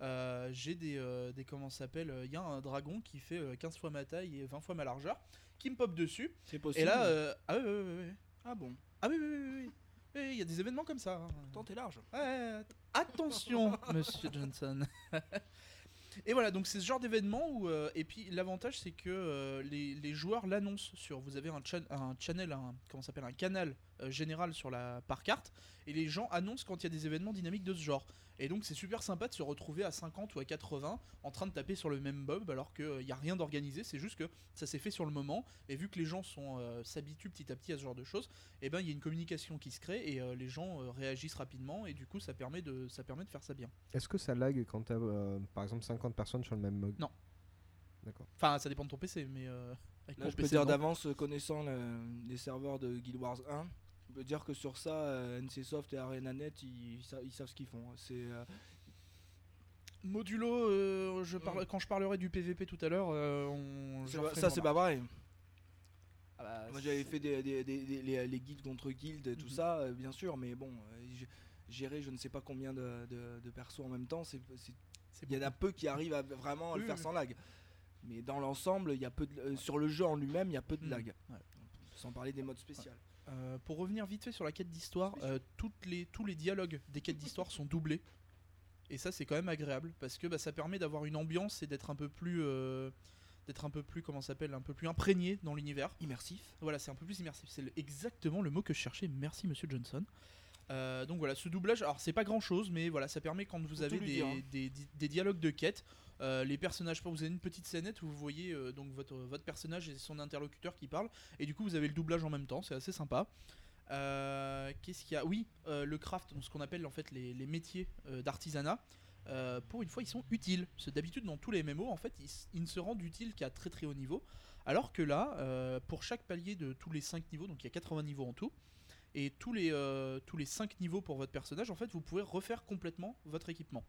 euh, j'ai des, euh, des. Comment ça s'appelle Il y a un dragon qui fait euh, 15 fois ma taille et 20 fois ma largeur, qui me pop dessus. c'est possible Et là. euh, ah oui, oui, oui, oui. ah bon? Ah oui, oui, oui. Oui, Il y a des événements comme ça. hein. tant t'es large Ouais, attention, monsieur Johnson. et voilà, donc c'est ce genre d'événement où. euh, et puis l'avantage, c'est que euh, les, les joueurs l'annoncent sur. Vous avez un, chan- un channel, un, comment ça s'appelle, un canal euh, général sur la par carte, et les gens annoncent quand il y a des événements dynamiques de ce genre. Et donc c'est super sympa de se retrouver à 50 ou à 80 en train de taper sur le même mob alors qu'il n'y a rien d'organisé, c'est juste que ça s'est fait sur le moment, et vu que les gens sont euh, s'habituent petit à petit à ce genre de choses, et ben il y a une communication qui se crée et euh, les gens euh, réagissent rapidement et du coup ça permet de ça permet de faire ça bien. Est-ce que ça lag quand t'as euh, par exemple 50 personnes sur le même mug Non. D'accord. Enfin ça dépend de ton PC mais euh, avec Là, je peux dire d'avance, euh, connaissant le- les serveurs de Guild Wars 1, je peux dire que sur ça, euh, NCSoft et ArenaNet, ils, ils sa- ils savent ce qu'ils font. C'est euh, Modulo euh, je parle quand je parlerai du PVP tout à l'heure euh, on c'est j'en pas- ferai ça, une c'est remarque. pas pareil. Ah bah, Moi, j'avais fait des, des- des- des- les, les guildes contre guildes, tout Mhm. ça, euh, bien sûr, mais bon, euh, gérer je ne sais pas combien de, de- de persos en même temps, c'est c'est- c'est il y en a peu qui arrivent à vraiment à le Oui, faire oui. sans lag. Mais dans l'ensemble, il y a peu de- euh, sur le jeu en lui-même, il y a peu de Mm. lag. Ouais. Sans parler des modes spéciaux. Euh, pour revenir vite fait sur la quête d'histoire, euh, toutes les, tous les dialogues des quêtes d'histoire sont doublés. Et ça, c'est quand même agréable parce que bah, ça permet d'avoir une ambiance et d'être un peu plus, euh, d'être un peu plus, comment ça s'appelle, un peu plus imprégné dans l'univers. Immersif. Voilà, c'est un peu plus immersif. C'est exactement le mot que je cherchais. Merci, Monsieur Johnson. Donc voilà, ce doublage, alors c'est pas grand chose, mais voilà, ça permet quand vous avez des, dire, hein. des- des- des dialogues de quête, euh, les personnages, vous avez une petite scénette où vous voyez euh, donc votre, personnage et son interlocuteur qui parlent, et du coup vous avez le doublage en même temps, c'est assez sympa. Euh, Qu'est-ce qu'il y a? Oui, le craft, ce qu'on appelle en fait les, métiers d'artisanat. pour une fois, ils sont utiles. D'habitude, dans tous les MMO, en fait, ils, ne se rendent utiles qu'à très très haut niveau. Alors que là, pour chaque palier de tous les 5 niveaux, donc il y a 80 niveaux en tout, et tous les, tous les 5 niveaux pour votre personnage, en fait, vous pouvez refaire complètement votre équipement.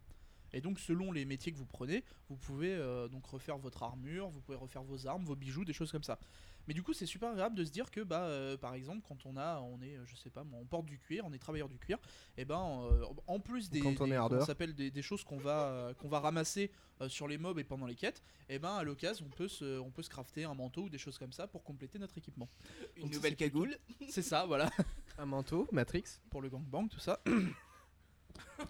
Et donc, selon les métiers que vous prenez, vous pouvez euh, donc refaire votre armure, vous pouvez refaire vos armes, vos bijoux, des choses comme ça. Mais du coup, c'est super agréable de se dire que, bah, euh, par exemple, quand on a, on est, je sais pas, moi, on porte du cuir, on est travailleur du cuir, et ben, euh, en plus des, Quand on des- est comment hardeur. ça s'appelle des, des choses qu'on va, euh, qu'on va ramasser euh, sur les mobs et pendant les quêtes, et ben, à l'occasion, on peut se, on peut se crafter un manteau ou des choses comme ça pour compléter notre équipement. Une Donc nouvelle cagoule. C'est ça, voilà, Un manteau, Matrix. pour le gangbang, tout ça.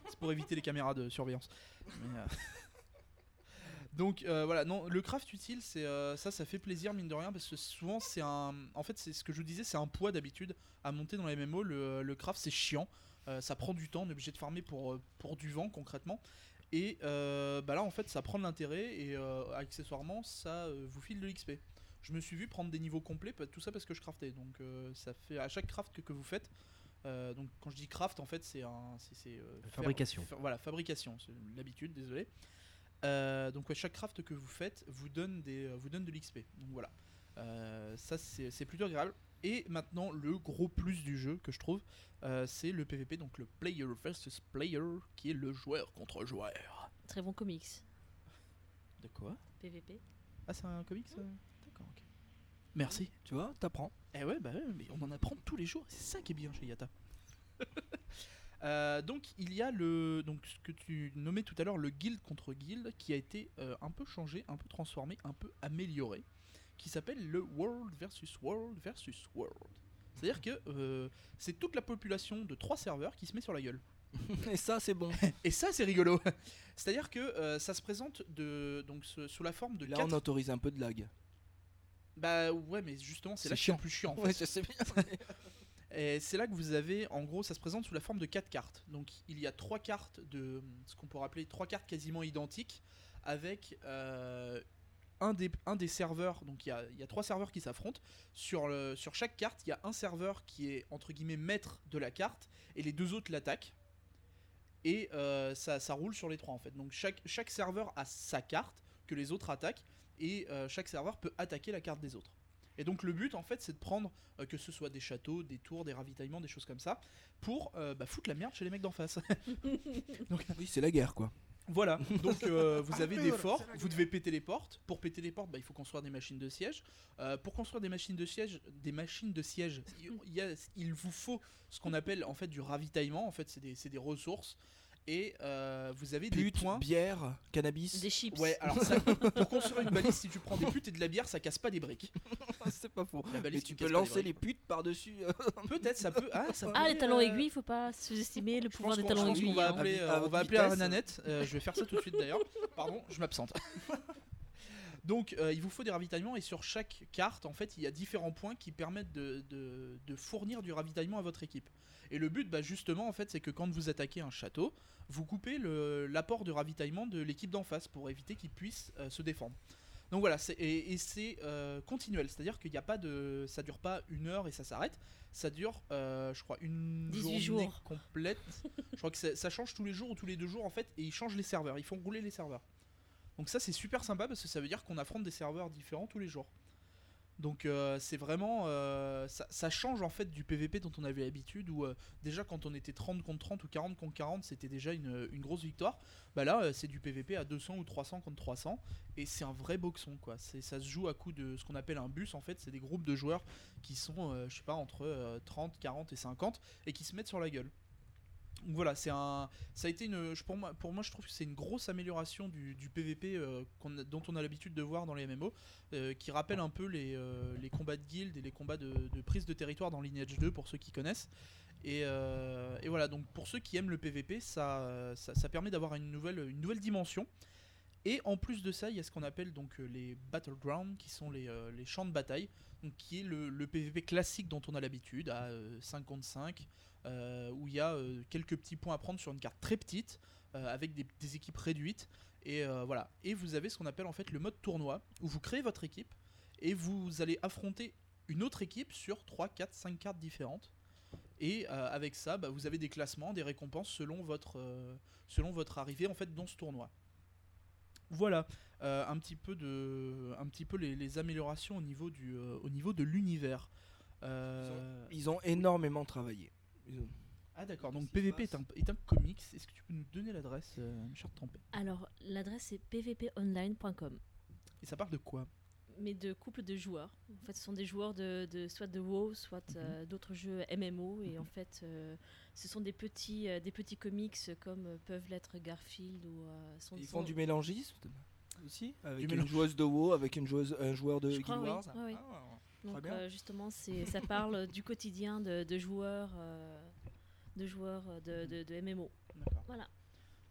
C'est pour éviter les caméras de surveillance. Euh, Donc euh, voilà, non, le craft utile, c'est euh, ça, ça fait plaisir mine de rien parce que souvent c'est un, en fait c'est ce que je vous disais, c'est un poids d'habitude à monter dans les MMO. Le, craft c'est chiant, ça prend du temps, on est obligé de farmer pour pour du vent concrètement. Et bah là en fait ça prend de l'intérêt et accessoirement ça vous file de l'XP. Je me suis vu prendre des niveaux complets, tout ça parce que je craftais. Donc ça fait à chaque craft que vous faites. Euh, donc quand je dis craft en fait c'est un c'est c'est, euh, Fabrication. faire- voilà fabrication, c'est l'habitude, désolé. Euh, donc ouais, chaque craft que vous faites vous donne, des, vous donne de l'XP. Donc voilà. Euh, ça c'est c'est plutôt agréable. Et maintenant le gros plus du jeu que je trouve, euh, c'est le PVP, donc le player versus player, qui est le joueur contre joueur. Très bon comics. De quoi? PVP. Ah c'est un comics? D'accord, ok. Merci. Tu vois, t'apprends. Eh ouais, bah ouais, mais on en apprend tous les jours. C'est ça qui est bien chez Yata. Euh, donc il y a le donc ce que tu nommais tout à l'heure le guild contre guild qui a été euh, un peu changé, un peu transformé, un peu amélioré, qui s'appelle le world versus world versus world. C'est-à-dire que euh, c'est toute la population de trois serveurs qui se met sur la gueule. Et ça, c'est bon. Et ça c'est rigolo. C'est-à-dire que euh, ça se présente de donc ce- sous la forme de Là, quatre. on autorise un peu de lag. Bah ouais, mais justement c'est là que c'est chiant. plus chiant. En fait. Ouais, je sais bien. Et c'est là que vous avez, en gros, ça se présente sous la forme de quatre cartes. Donc il y a trois cartes de ce qu'on pourrait appeler trois cartes quasiment identiques, avec euh, un, des, un des serveurs. Donc il y a, il y a trois serveurs qui s'affrontent. Sur, le, sur chaque carte, il y a un serveur qui est entre guillemets maître de la carte, et les deux autres l'attaquent. Et euh, ça, ça roule sur les trois en fait. Donc chaque, chaque serveur a sa carte que les autres attaquent, et euh, chaque serveur peut attaquer la carte des autres. Et donc le but en fait c'est de prendre euh, que ce soit des châteaux, des tours, des ravitaillements, des choses comme ça, pour euh, bah, foutre la merde chez les mecs d'en face. Oui, c'est la guerre, quoi. voilà, donc euh, vous avez des forts, vous devez péter les portes. Pour péter les portes, bah, il faut construire des machines de siège. Euh, pour construire des machines de siège, des machines de siège, il, y a- il vous faut ce qu'on appelle en fait du ravitaillement. En fait, c'est des, c'est des ressources. Et euh, vous avez des points. bière, cannabis. Des chips. Ouais, alors ça, pour construire une balise, si tu prends des putes et de la bière, ça casse pas des briques. c'est pas faux. La balise, Mais tu peux lancer les putes par-dessus. euh, Peut-être, ça peut. Ah, ça Ah, les talons euh, aiguilles, faut pas sous-estimer le Je pouvoir des talons aiguilles. va hein. appeler, euh, on va appeler. Arnanette. Euh, je vais faire ça tout de suite d'ailleurs. Pardon, je m'absente. Donc, euh, il vous faut des ravitaillements et sur chaque carte, en fait, il y a différents points qui permettent de, de- de fournir du ravitaillement à votre équipe. Et le but, bah, justement, en fait, c'est que quand vous attaquez un château, vous coupez l'apport de ravitaillement de l'équipe d'en face pour éviter qu'ils puissent euh, se défendre. Donc voilà, et, et c'est euh, continuel, c'est-à-dire qu'il n'y a pas de, ça dure pas une heure et ça s'arrête. Ça dure, euh, je crois, une 18 journée jours. complète. je crois que ça change tous les jours ou tous les deux jours en fait, et ils changent les serveurs, ils font rouler les serveurs. Donc ça c'est super sympa parce que ça veut dire qu'on affronte des serveurs différents tous les jours. Donc euh, c'est vraiment euh, ça, change en fait du PVP dont on avait l'habitude où euh, déjà quand on était 30 contre 30 ou 40 contre 40 c'était déjà une, grosse victoire. Bah là c'est du PVP à 200 ou 300 contre 300 et c'est un vrai boxon quoi. Ça se joue à coup de ce qu'on appelle un bus en fait, c'est des groupes de joueurs qui sont je sais pas entre euh, 30, 40 et 50 et qui se mettent sur la gueule. Donc voilà, c'est un, ça a été une, pour moi, pour moi je trouve que c'est une grosse amélioration du, du PVP euh, dont on a l'habitude de voir dans les MMO, euh, qui rappelle un peu les, euh, les combats de guild et les combats de, de prise de territoire dans Lineage 2 pour ceux qui connaissent. Et, et voilà, donc pour ceux qui aiment le PVP, ça, ça, permet d'avoir une nouvelle, une nouvelle dimension. Et en plus de ça, il y a ce qu'on appelle donc les battlegrounds, qui sont les, les champs de bataille, donc qui est le, le PVP classique dont on a l'habitude, à euh, 5 contre 5, euh, où il y a euh, quelques petits points à prendre sur une carte très petite, euh, avec des, équipes réduites. Et euh, voilà. Et vous avez ce qu'on appelle en fait le mode tournoi, où vous créez votre équipe et vous allez affronter une autre équipe sur 3, 4, 5 cartes différentes. Et euh, avec ça, bah, vous avez des classements, des récompenses selon votre, euh, selon votre arrivée en fait dans ce tournoi. Voilà, euh, un petit peu de, un petit peu les, les améliorations au niveau du, euh, au niveau de l'univers. Euh, Ils ont énormément travaillé. Ah d'accord, donc PVP est un, est un comics. Est-ce que tu peux nous donner l'adresse, euh, Trampé Alors, l'adresse est pvponline.com. Et ça parle de quoi? Mais de couples de joueurs. En fait, ce sont des joueurs de, de- soit de WoW, soit Mhm. euh, d'autres jeux MMO. Et en fait, euh, ce sont des petits, euh, des petits comics comme euh, peuvent l'être Garfield ou. euh, sont- Ils font du mélangisme aussi? Avec Du une mélange- joueuse de WoW, avec une joueuse, un joueur de Je Guild crois, oui. Wars oui. Ah, Donc euh, justement, ça parle du quotidien de, de joueurs, euh, de joueurs euh, de, de, de MMO. Voilà.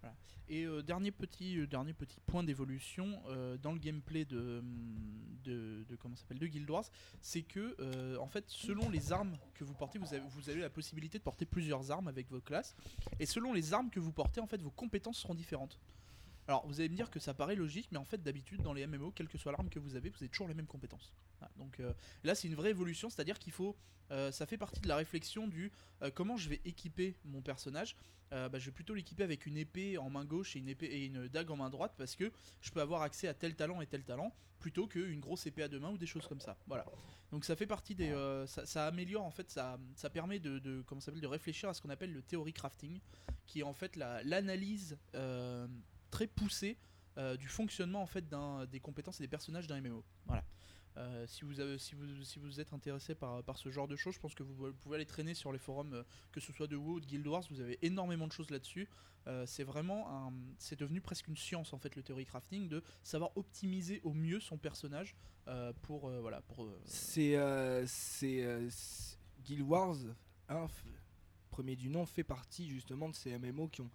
Voilà. Et euh, dernier petit euh, dernier petit point d'évolution euh, dans le gameplay de hum, de, comment s'appelle de Guild Wars, c'est que euh, en fait selon les armes que vous portez, vous avez vous avez la possibilité de porter plusieurs armes avec vos classes et selon les armes que vous portez, en fait vos compétences seront différentes. Alors vous allez me dire que ça paraît logique, mais en fait d'habitude dans les MMO, quelle que soit l'arme que vous avez, vous avez toujours les mêmes compétences. Donc euh, là c'est une vraie évolution, c'est-à-dire qu'il faut, euh, ça fait partie de la réflexion du euh, comment je vais équiper mon personnage. Bah, je vais plutôt l'équiper avec une épée en main gauche et une épée et une dague en main droite parce que je peux avoir accès à tel talent et tel talent plutôt qu'une grosse épée à deux mains ou des choses comme ça. Voilà. Donc ça fait partie des, ça, améliore en fait, ça, ça permet de, comment ça de réfléchir à ce qu'on appelle le theory crafting, qui est en fait la- l'analyse très poussée euh, du fonctionnement en fait des compétences et des personnages d'un MMO. Voilà. Euh, si, vous êtes intéressé par, ce genre de choses, je pense que vous pouvez aller traîner sur les forums, euh, que ce soit de WoW ou de Guild Wars, vous avez énormément de choses là-dessus. Euh, c'est vraiment c'est devenu presque une science en fait le theory crafting de savoir optimiser au mieux son personnage pour voilà C'est Guild Wars, hein, f- premier du nom, fait partie justement de ces MMO qui ont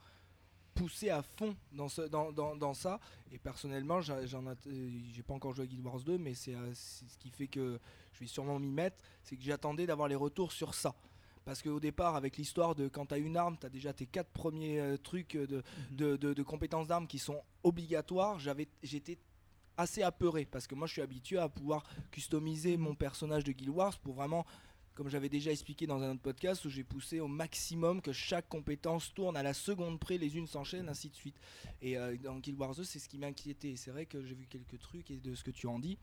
poussé à fond dans, ce, dans, dans, dans ça. Et personnellement, euh, j'ai pas encore joué à Guild Wars 2, mais c'est euh, c'est ce qui fait que je vais sûrement m'y mettre. C'est que j'attendais d'avoir les retours sur ça. Parce qu'au départ, avec l'histoire de quand tu as une arme, tu as déjà tes quatre premiers euh, trucs de, de, de- de compétences d'armes qui sont obligatoires, j'étais assez apeuré parce que moi je suis habitué à pouvoir customiser mon personnage de Guild Wars pour vraiment, comme j'avais déjà expliqué dans un autre podcast, où j'ai poussé au maximum que chaque compétence tourne à la seconde près, les unes s'enchaînent, ainsi de suite. Et euh, dans Guild Wars 2, c'est ce qui m'inquiétait. C'est vrai que j'ai vu quelques trucs et de ce que tu en dis.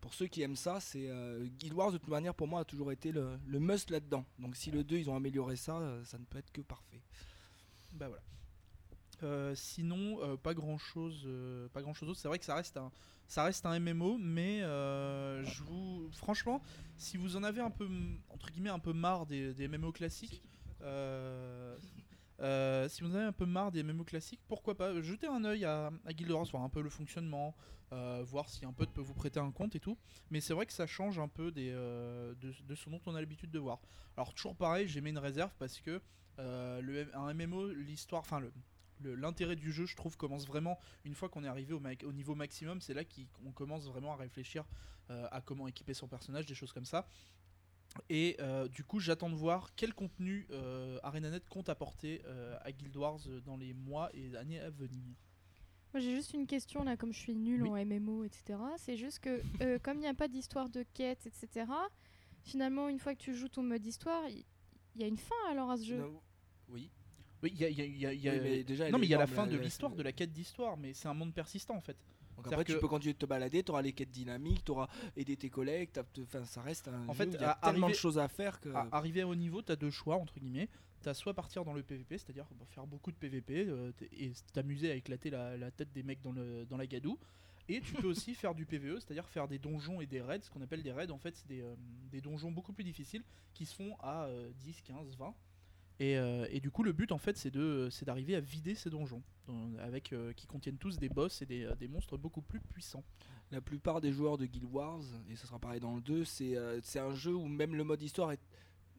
Pour ceux qui aiment ça, c'est euh, Guild Wars de toute manière pour moi a toujours été le, must là-dedans. Donc si le 2 ils ont amélioré ça, euh, ça ne peut être que parfait. Bah voilà. Sinon, pas grand chose, pas grand chose d'autre. C'est vrai que ça reste un, ça reste un MMO, mais euh, je vous, franchement, si vous en avez un peu, entre guillemets, un peu marre des, MMO classiques, euh, euh, si vous en avez un peu marre des MMO classiques, pourquoi pas jeter un œil à, à Guild Wars, voir un peu le fonctionnement, voir si un peu peut vous prêter un compte et tout. Mais c'est vrai que ça change un peu des, de, ce dont on a l'habitude de voir. Alors toujours pareil, j'ai mis une réserve parce que le, un MMO, l'histoire, enfin le- l'intérêt du jeu, je trouve, commence vraiment une fois qu'on est arrivé au, ma- au niveau maximum. C'est là qu'on commence vraiment à réfléchir euh, à comment équiper son personnage, des choses comme ça. Et euh, du coup, j'attends de voir quel contenu euh, ArenaNet compte apporter euh, à Guild Wars dans les mois et années à venir. Moi j'ai juste une question là, comme je suis nulle Oui. en MMO, etc. C'est juste que comme il n'y a pas d'histoire de quête, etc. Finalement, une fois que tu joues ton mode histoire, il y, a une fin alors à ce jeu. Oui. Oui, il y a, y a- y a- Oui, déjà, non, mais il y a la fin de la- l'histoire, de la quête d'histoire, mais c'est un monde persistant en fait. Donc après, tu que- peux continuer de te balader, tu auras les quêtes dynamiques, tu auras aidé tes collègues, enfin, ça reste un En fait, il y a tellement de arriver- choses à faire que... À- arrivé à haut niveau, tu as deux choix, entre guillemets. Tu as soit partir dans le PVP, c'est-à-dire bah, faire beaucoup de PVP euh, et t'amuser à éclater la, la tête des mecs dans, le, dans la gadoue. Et tu peux aussi faire du PVE, c'est-à-dire faire des donjons et des raids. Ce qu'on appelle des raids, en fait, c'est des, euh, des donjons beaucoup plus difficiles qui se font à euh, 10, 15, 20. Et, euh, et du coup, le but, en fait, c'est de- c'est d'arriver à vider ces donjons, avec, euh, qui contiennent tous des boss et des, euh, des monstres beaucoup plus puissants. La plupart des joueurs de Guild Wars, et ce sera pareil dans le 2, c'est euh, c'est un jeu où même le mode histoire est,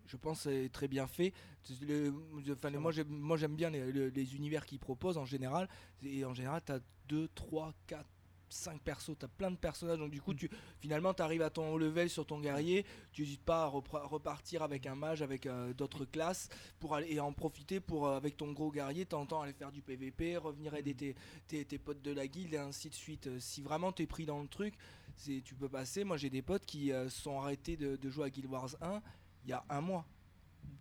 je pense, est très bien fait. Le- enfin, moi, j'aime- moi j'aime bien les, les- les univers qu'ils proposent en général. Et en général, tu as 2, 3, 4, 5 persos, tu as plein de personnages. Donc du coup, Mm. tu, finalement, tu arrives à ton haut level sur ton guerrier. Tu n'hésites pas à repartir avec un mage, avec euh, d'autres classes, pour aller et en profiter pour, euh, avec ton gros guerrier, t'entends aller faire du PVP, revenir aider tes, tes, tes potes de la guilde et ainsi de suite. Euh, Si vraiment t'es pris dans le truc, c'est tu peux passer. Moi j'ai des potes qui euh, sont arrêtés de, de jouer à Guild Wars 1 il y a un mois.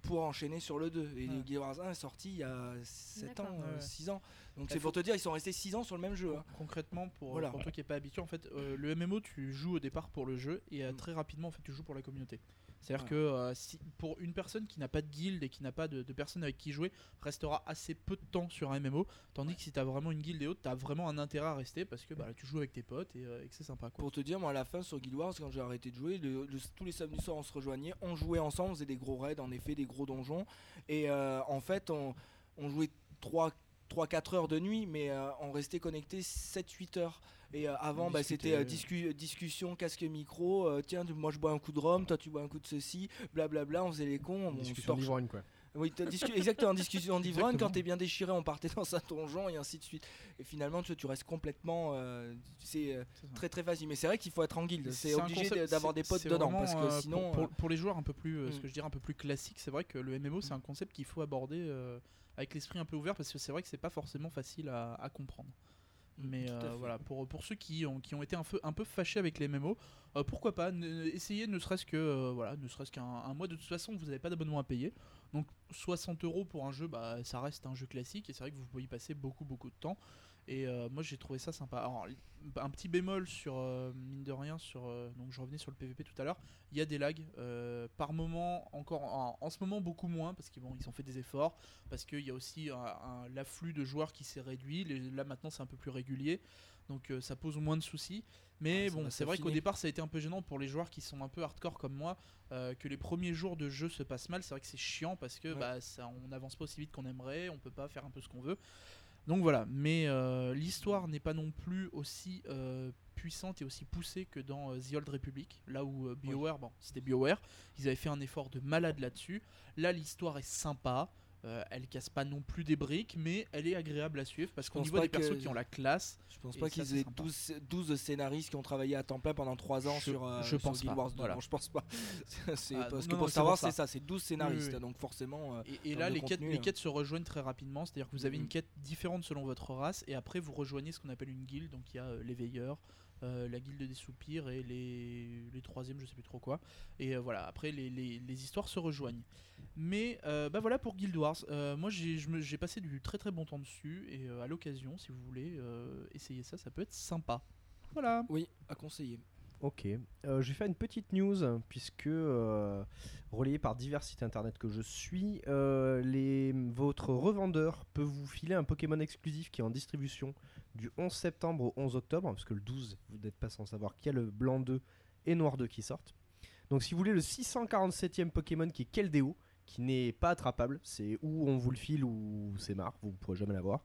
pour enchaîner sur le 2. Et Ouais. Guild Wars 1 est sorti il y a 7 ans, D'accord. Ouais, ouais. 6 ans. Donc Bah, c'est pour te dire, ils sont restés 6 ans sur le même jeu. hein. Concrètement, pour, Voilà. pour toi qui n'es pas habitué, en fait, euh, le MMO, tu joues au départ pour le jeu et euh, Mm. très rapidement, en fait, tu joues pour la communauté. C'est-à-dire Ouais. que euh, si, pour une personne qui n'a pas de guild et qui n'a pas de, de personnes avec qui jouer, restera assez peu de temps sur un MMO. Tandis que si tu as vraiment une guild et autres, tu as vraiment un intérêt à rester parce que bah, tu joues avec tes potes et, euh, et que c'est sympa. Quoi. Pour te dire, moi à la fin sur Guild Wars, quand j'ai arrêté de jouer, le- le- tous les samedis soirs on se rejoignait, on jouait ensemble, on faisait des gros raids, en effet, des gros donjons. Et euh, en fait, on, on jouait 3-4 heures de nuit, mais euh, on restait connecté 7-8 heures. Et euh, avant, bah, c'était euh, discu- discussion, casque micro. euh, tiens, moi je bois un coup de rhum, toi tu bois un coup de ceci, blablabla. On faisait les cons. on Discussion d'ivrogne, quoi. Oui, discu- exactement, discussion d'ivrogne. Quand t'es bien déchiré, on partait dans un donjon et ainsi de suite. Et finalement, tu, restes complètement. euh, c'est très très facile. Mais c'est vrai qu'il faut être en guilde. C'est obligé d'avoir des potes dedans. Parce que sinon. pour, pour- pour les joueurs un peu plus, euh, ce Mm. que je dirais un peu plus classique, c'est vrai que le MMO, c'est un concept qu'il faut aborder avec l'esprit un peu ouvert parce que c'est vrai que c'est pas forcément facile à, à comprendre. Mm, Mais euh, voilà, pour, pour ceux qui ont, qui ont été un peu, un peu fâchés avec les MMO, euh, pourquoi pas ne- essayer ne serait-ce que euh, voilà, ne serait-ce qu'un un mois. De toute façon, vous n'avez pas d'abonnement à payer, donc 60 euros pour un jeu, bah ça reste un jeu classique et c'est vrai que vous pouvez y passer beaucoup beaucoup de temps. Et euh, moi j'ai trouvé ça sympa. Alors, un petit bémol sur euh, mine de rien sur euh, donc je revenais sur le PVP tout à l'heure. Il y a des lags par moment encore en, en ce moment beaucoup moins parce qu'ils bon, ils ont fait des efforts parce qu'il y a aussi l'afflux de joueurs qui s'est réduit. Les- là maintenant c'est un peu plus régulier donc ça pose moins de soucis. Mais bon c'est vrai qu'au départ ça a été un peu gênant pour les joueurs qui sont un peu hardcore comme moi que les premiers jours de jeu se passent mal. C'est vrai que c'est chiant parce que Ouais. bah, ça, on n'avance pas aussi vite qu'on aimerait, on peut pas faire un peu ce qu'on veut. Donc voilà, mais euh, l'histoire n'est pas non plus aussi euh, puissante et aussi poussée que dans euh, The Old Republic, là où BioWare, bon, c'était BioWare, ils avaient fait un effort de malade là-dessus. Là, l'histoire est sympa, euh, elle casse pas non plus des briques, mais elle est agréable à suivre parce pense niveau pas des persos qui ont la classe, Je pense pas qu'ils aient sympa. 12, 12 scénaristes qui ont travaillé à temps plein pendant 3 ans Je- sur, euh, je sur pense Guild Wars 2. voilà. Non, je pense pas. c'est Ah, parce non, que non, pour savoir, c'est ça, c'est 12 scénaristes. oui. Donc forcément. euh, Et, là, les quêtes, contenu, les hein. quêtes se rejoignent très rapidement. C'est-à-dire que vous avez une quête différente selon votre race, et après vous rejoignez ce qu'on appelle une guilde. Donc il y a euh, les veilleurs, euh, la guilde des soupirs et les, les troisièmes, je sais plus trop quoi. Et euh, voilà, après les, les- histoires se rejoignent. Mais euh, bah voilà pour Guild Wars. Moi j'ai passé du très très bon temps dessus, et à l'occasion, si vous voulez essayer ça, ça peut être sympa. Voilà. Oui, à conseiller. Ok. Euh, je vais faire une petite news, puisque, euh, relayé par divers sites internet que je suis, euh, votre revendeur peut vous filer un Pokémon exclusif qui est en distribution du 11 septembre au 11 octobre, parce que le 12, vous n'êtes pas sans savoir qu'il y a le blanc 2 et noir 2 qui sortent. Donc si vous voulez le 647e Pokémon qui est Keldeo, qui n'est pas attrapable, c'est où on vous le file ou c'est marre, vous ne pourrez jamais l'avoir.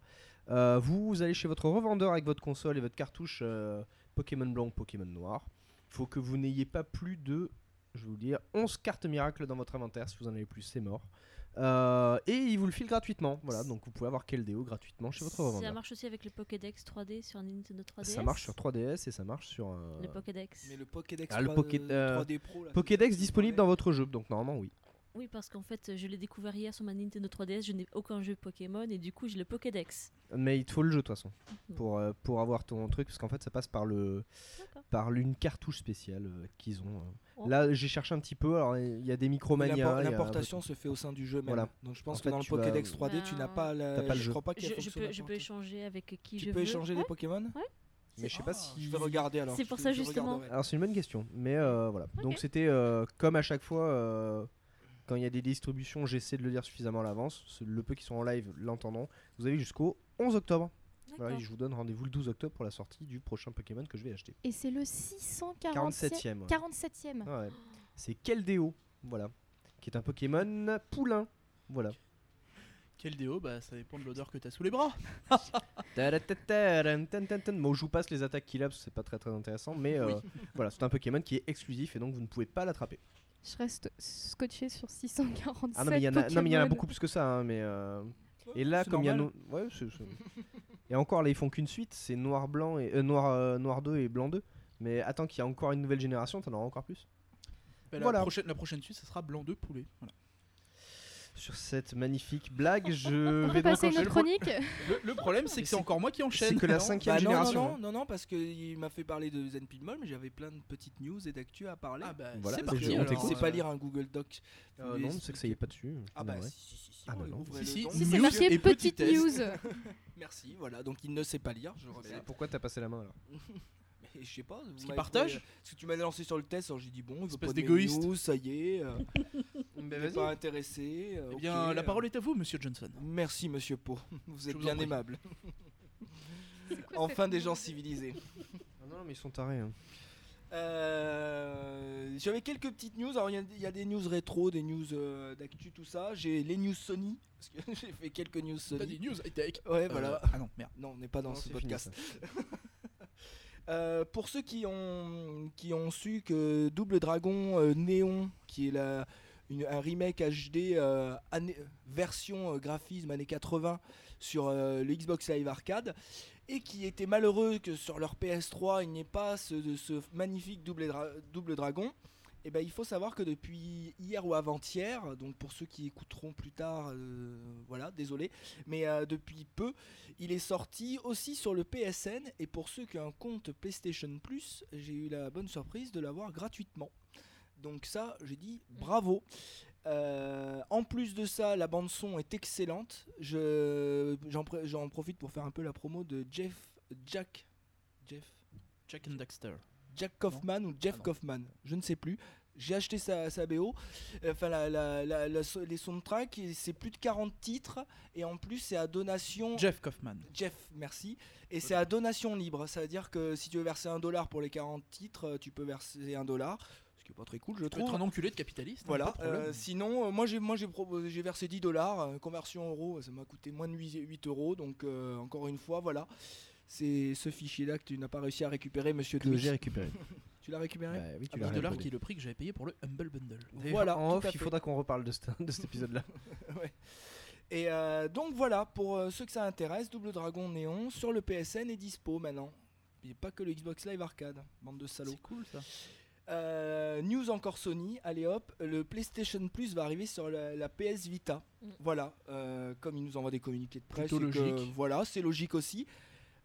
Euh, vous allez chez votre revendeur avec votre console et votre cartouche Pokémon blanc ou Pokémon noir. Il faut que vous n'ayez pas plus de, je vais vous le dire, 11 cartes miracles dans votre inventaire. Si vous en avez plus, c'est mort. Euh, et il vous le file gratuitement. Voilà, donc vous pouvez avoir Keldeo gratuitement chez votre Ça revendeur. marche aussi avec le Pokédex 3D sur Nintendo 3DS. Ça marche sur 3DS et ça marche sur un Le Pokédex. Mais le Pokédex Ah, le 3, Poké- euh, 3D Pro. là, Pokédex disponible dans votre jeu. Donc normalement, oui. Oui, parce qu'en fait, je l'ai découvert hier sur ma Nintendo 3DS. Je n'ai aucun jeu Pokémon et du coup, j'ai le Pokédex. Mais il te faut le jeu de toute façon Mhm. pour, euh, pour avoir ton truc parce qu'en fait ça passe par le par une cartouche spéciale euh, qu'ils ont. euh. Oh. Là j'ai cherché un petit peu. Alors il y a des Micromania. L'importation se fait au sein du jeu même. Voilà. Donc je pense En que fait, dans le tu vas- Pokédex 3D, tu n'as pas, la... Pas le je jeu. crois pas qu'il y Je, a je peux, je peux échanger avec qui Tu je peux veux. échanger Ouais. les Pokémon Mais je sais pas si. Je vais regarder alors. C'est je- pour ça, justement. Alors c'est une bonne question, mais euh, voilà. Donc c'était euh, comme à chaque fois euh, quand il y a des distributions, j'essaie de le dire suffisamment à l'avance. Ce- Le peu qui sont en live l'entendront. Vous avez jusqu'au 11 octobre. Voilà, je vous donne rendez-vous le 12 octobre pour la sortie du prochain Pokémon que je vais acheter. Et c'est le 647 47ème. ouais. 47e. Ah ouais. C'est Keldeo, voilà, qui est un Pokémon poulain. Voilà. Quel déo Bah ça dépend de l'odeur que t'as sous les bras. Bon, je vous passe les attaques qu'il a parce que c'est pas très très intéressant, mais euh, voilà, c'est un Pokémon qui est exclusif et donc vous ne pouvez pas l'attraper. Je reste scotché sur 647 Ah non mais il y en a, non, mais il y en a Pokémon. beaucoup plus que ça, hein, mais euh, et là comme il y a no- ouais, c'est- c'est- et encore là ils font qu'une suite, c'est noir blanc et euh, noir euh, noir 2 et blanc 2. Mais attends qu'il y a encore une nouvelle génération, t'en auras encore plus. Bah, la, Voilà. prochaine, la prochaine suite, ça sera blanc de poulet. Voilà. Sur cette magnifique blague. Je On vais peut passer une enchaîner. autre chronique Le, le problème, c'est que c'est c'est- encore moi qui C'est enchaîne. que la Non cinquième Bah non, génération. non, non, non, parce qu'il m'a fait parler de Zen Pinball, mais j'avais plein de petites news et d'actu à parler. Ah bah, Voilà, c'est parti. on c'est pas lire un Google Doc. Euh, Vous non, voulez c'est que ça y est pas dessus. Ah bah si, si, si, si, Ah bah non. Si, si. Si, c'est marqué et petite news. Merci, voilà, donc il ne sait pas lire, je. Pourquoi t'as passé la main alors? Je sais pas. vous qu'il m'avez partage trouvé- Parce que tu m'as lancé sur le test, alors j'ai dit bon, il veut Espèce pas d'égoïste. ça y est. euh, il Ben n'est pas intéressé. euh, Eh bien, ok, la euh, parole est à vous, monsieur Johnson. Merci, monsieur Pau. Vous êtes vous en bien prie. aimable. Enfin, des gens civilisés. Ah non, mais ils sont tarés. hein. Euh, J'avais quelques petites news. Alors, il y a- il y, a des news rétro, des news euh, d'actu, tout ça. J'ai les news Sony. Parce que j'ai fait quelques news Pas Sony. des news high-tech. Ouais, voilà. Ah non, merde. Non, on n'est pas dans Non, ce c'est fini, podcast. Euh, pour ceux qui ont, su que Double Dragon euh, Néon, qui est un remake HD euh, version graphisme années 80 sur le Xbox Live Arcade, et qui était malheureux que sur leur PS3 il n'y ait pas ce, magnifique double dragon. Et ben, il faut savoir que depuis hier ou avant-hier, donc pour ceux qui écouteront plus tard, euh, voilà, désolé, mais euh, depuis peu, il est sorti aussi sur le PSN et pour ceux qui ont un compte PlayStation Plus, j'ai eu la bonne surprise de l'avoir gratuitement. Donc ça, j'ai dit bravo. Euh, en plus de ça, la bande son est excellente. Je j'en pr- j'en profite pour faire un peu la promo de Jeff Jack Jeff Jack and Daxter. Jack Kaufman ou Jeff Ah. Kaufman, je ne sais plus. J'ai acheté sa, sa BO, euh, enfin la, la- la- la so- les soundtracks, c'est plus de 40 titres et en plus c'est à donation. Jeff Kaufman. Jeff, merci. Et c'est à donation libre. Ça veut dire que si tu veux verser un dollar pour les 40 titres, euh, tu peux verser un dollar. Ce qui est pas très cool, je Tu peux être trouve. un enculé de capitaliste. hein, Voilà. euh, sinon, euh, moi j'ai moi j'ai proposé- j'ai versé 10 dollars, euh, conversion euro, ça m'a coûté moins de 8, 8 euros. Donc encore une fois, voilà. C'est ce fichier-là que tu n'as pas réussi à récupérer, Monsieur Que j'ai récupéré. Tu l'as récupéré Bah oui, tu 10 l'as dollars qui est le prix que j'avais payé pour le Humble Bundle. Voilà, En tout off, à il fait. faudra qu'on reparle de, ce- de cet épisode-là. Et euh, donc voilà, pour euh, ceux que ça intéresse, Double Dragon Néon sur le PSN est dispo maintenant. Il n'y a pas que le Xbox Live Arcade, bande de salauds. C'est cool ça. Euh, news encore Sony, allez hop, le PlayStation Plus va arriver sur la, la PS Vita. Mm. Voilà, euh, comme ils nous envoient des communiqués de presse, Plutôt et que, logique. voilà, c'est logique aussi.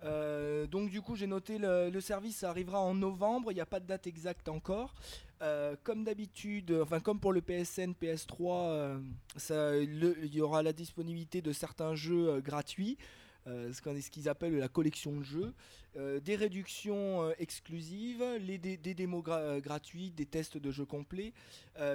Euh, donc du coup j'ai noté le, le service ça arrivera en novembre, il n'y a pas de date exacte encore. Euh, comme d'habitude, enfin comme pour le PSN, PS3, euh, il y aura la disponibilité de certains jeux gratuits, euh, ce qu'ils appellent la collection de jeux, euh, des réductions euh, exclusives, les, dé- des démos gra- gratuites, des tests de jeux complets,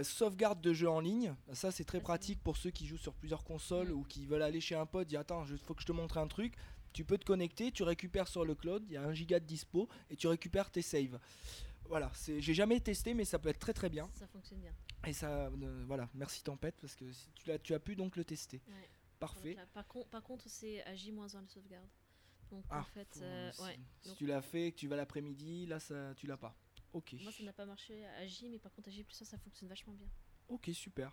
sauvegarde de jeux en ligne. Ça c'est très pratique pour ceux qui jouent sur plusieurs consoles ou qui veulent aller chez un pote, dire attends, il faut que je te montre un truc. Tu peux te connecter, tu récupères sur le cloud, il y a un giga de dispo et tu récupères tes saves. Voilà, j'ai jamais testé mais ça peut être très très bien. Ça fonctionne bien. Et ça, euh, voilà, merci Tempête parce que si tu, l'as- tu as pu donc le tester. Ouais. Parfait. Là, par, con- par contre, c'est à J-1 le sauvegarde. Donc Ah, en fait, faut- euh, si, ouais. si Donc- tu l'as fait, que tu vas l'après-midi, là ça, tu l'as pas. Ok. Moi, ça n'a pas marché à J, mais par contre, à J, ça, ça fonctionne vachement bien. Ok, super.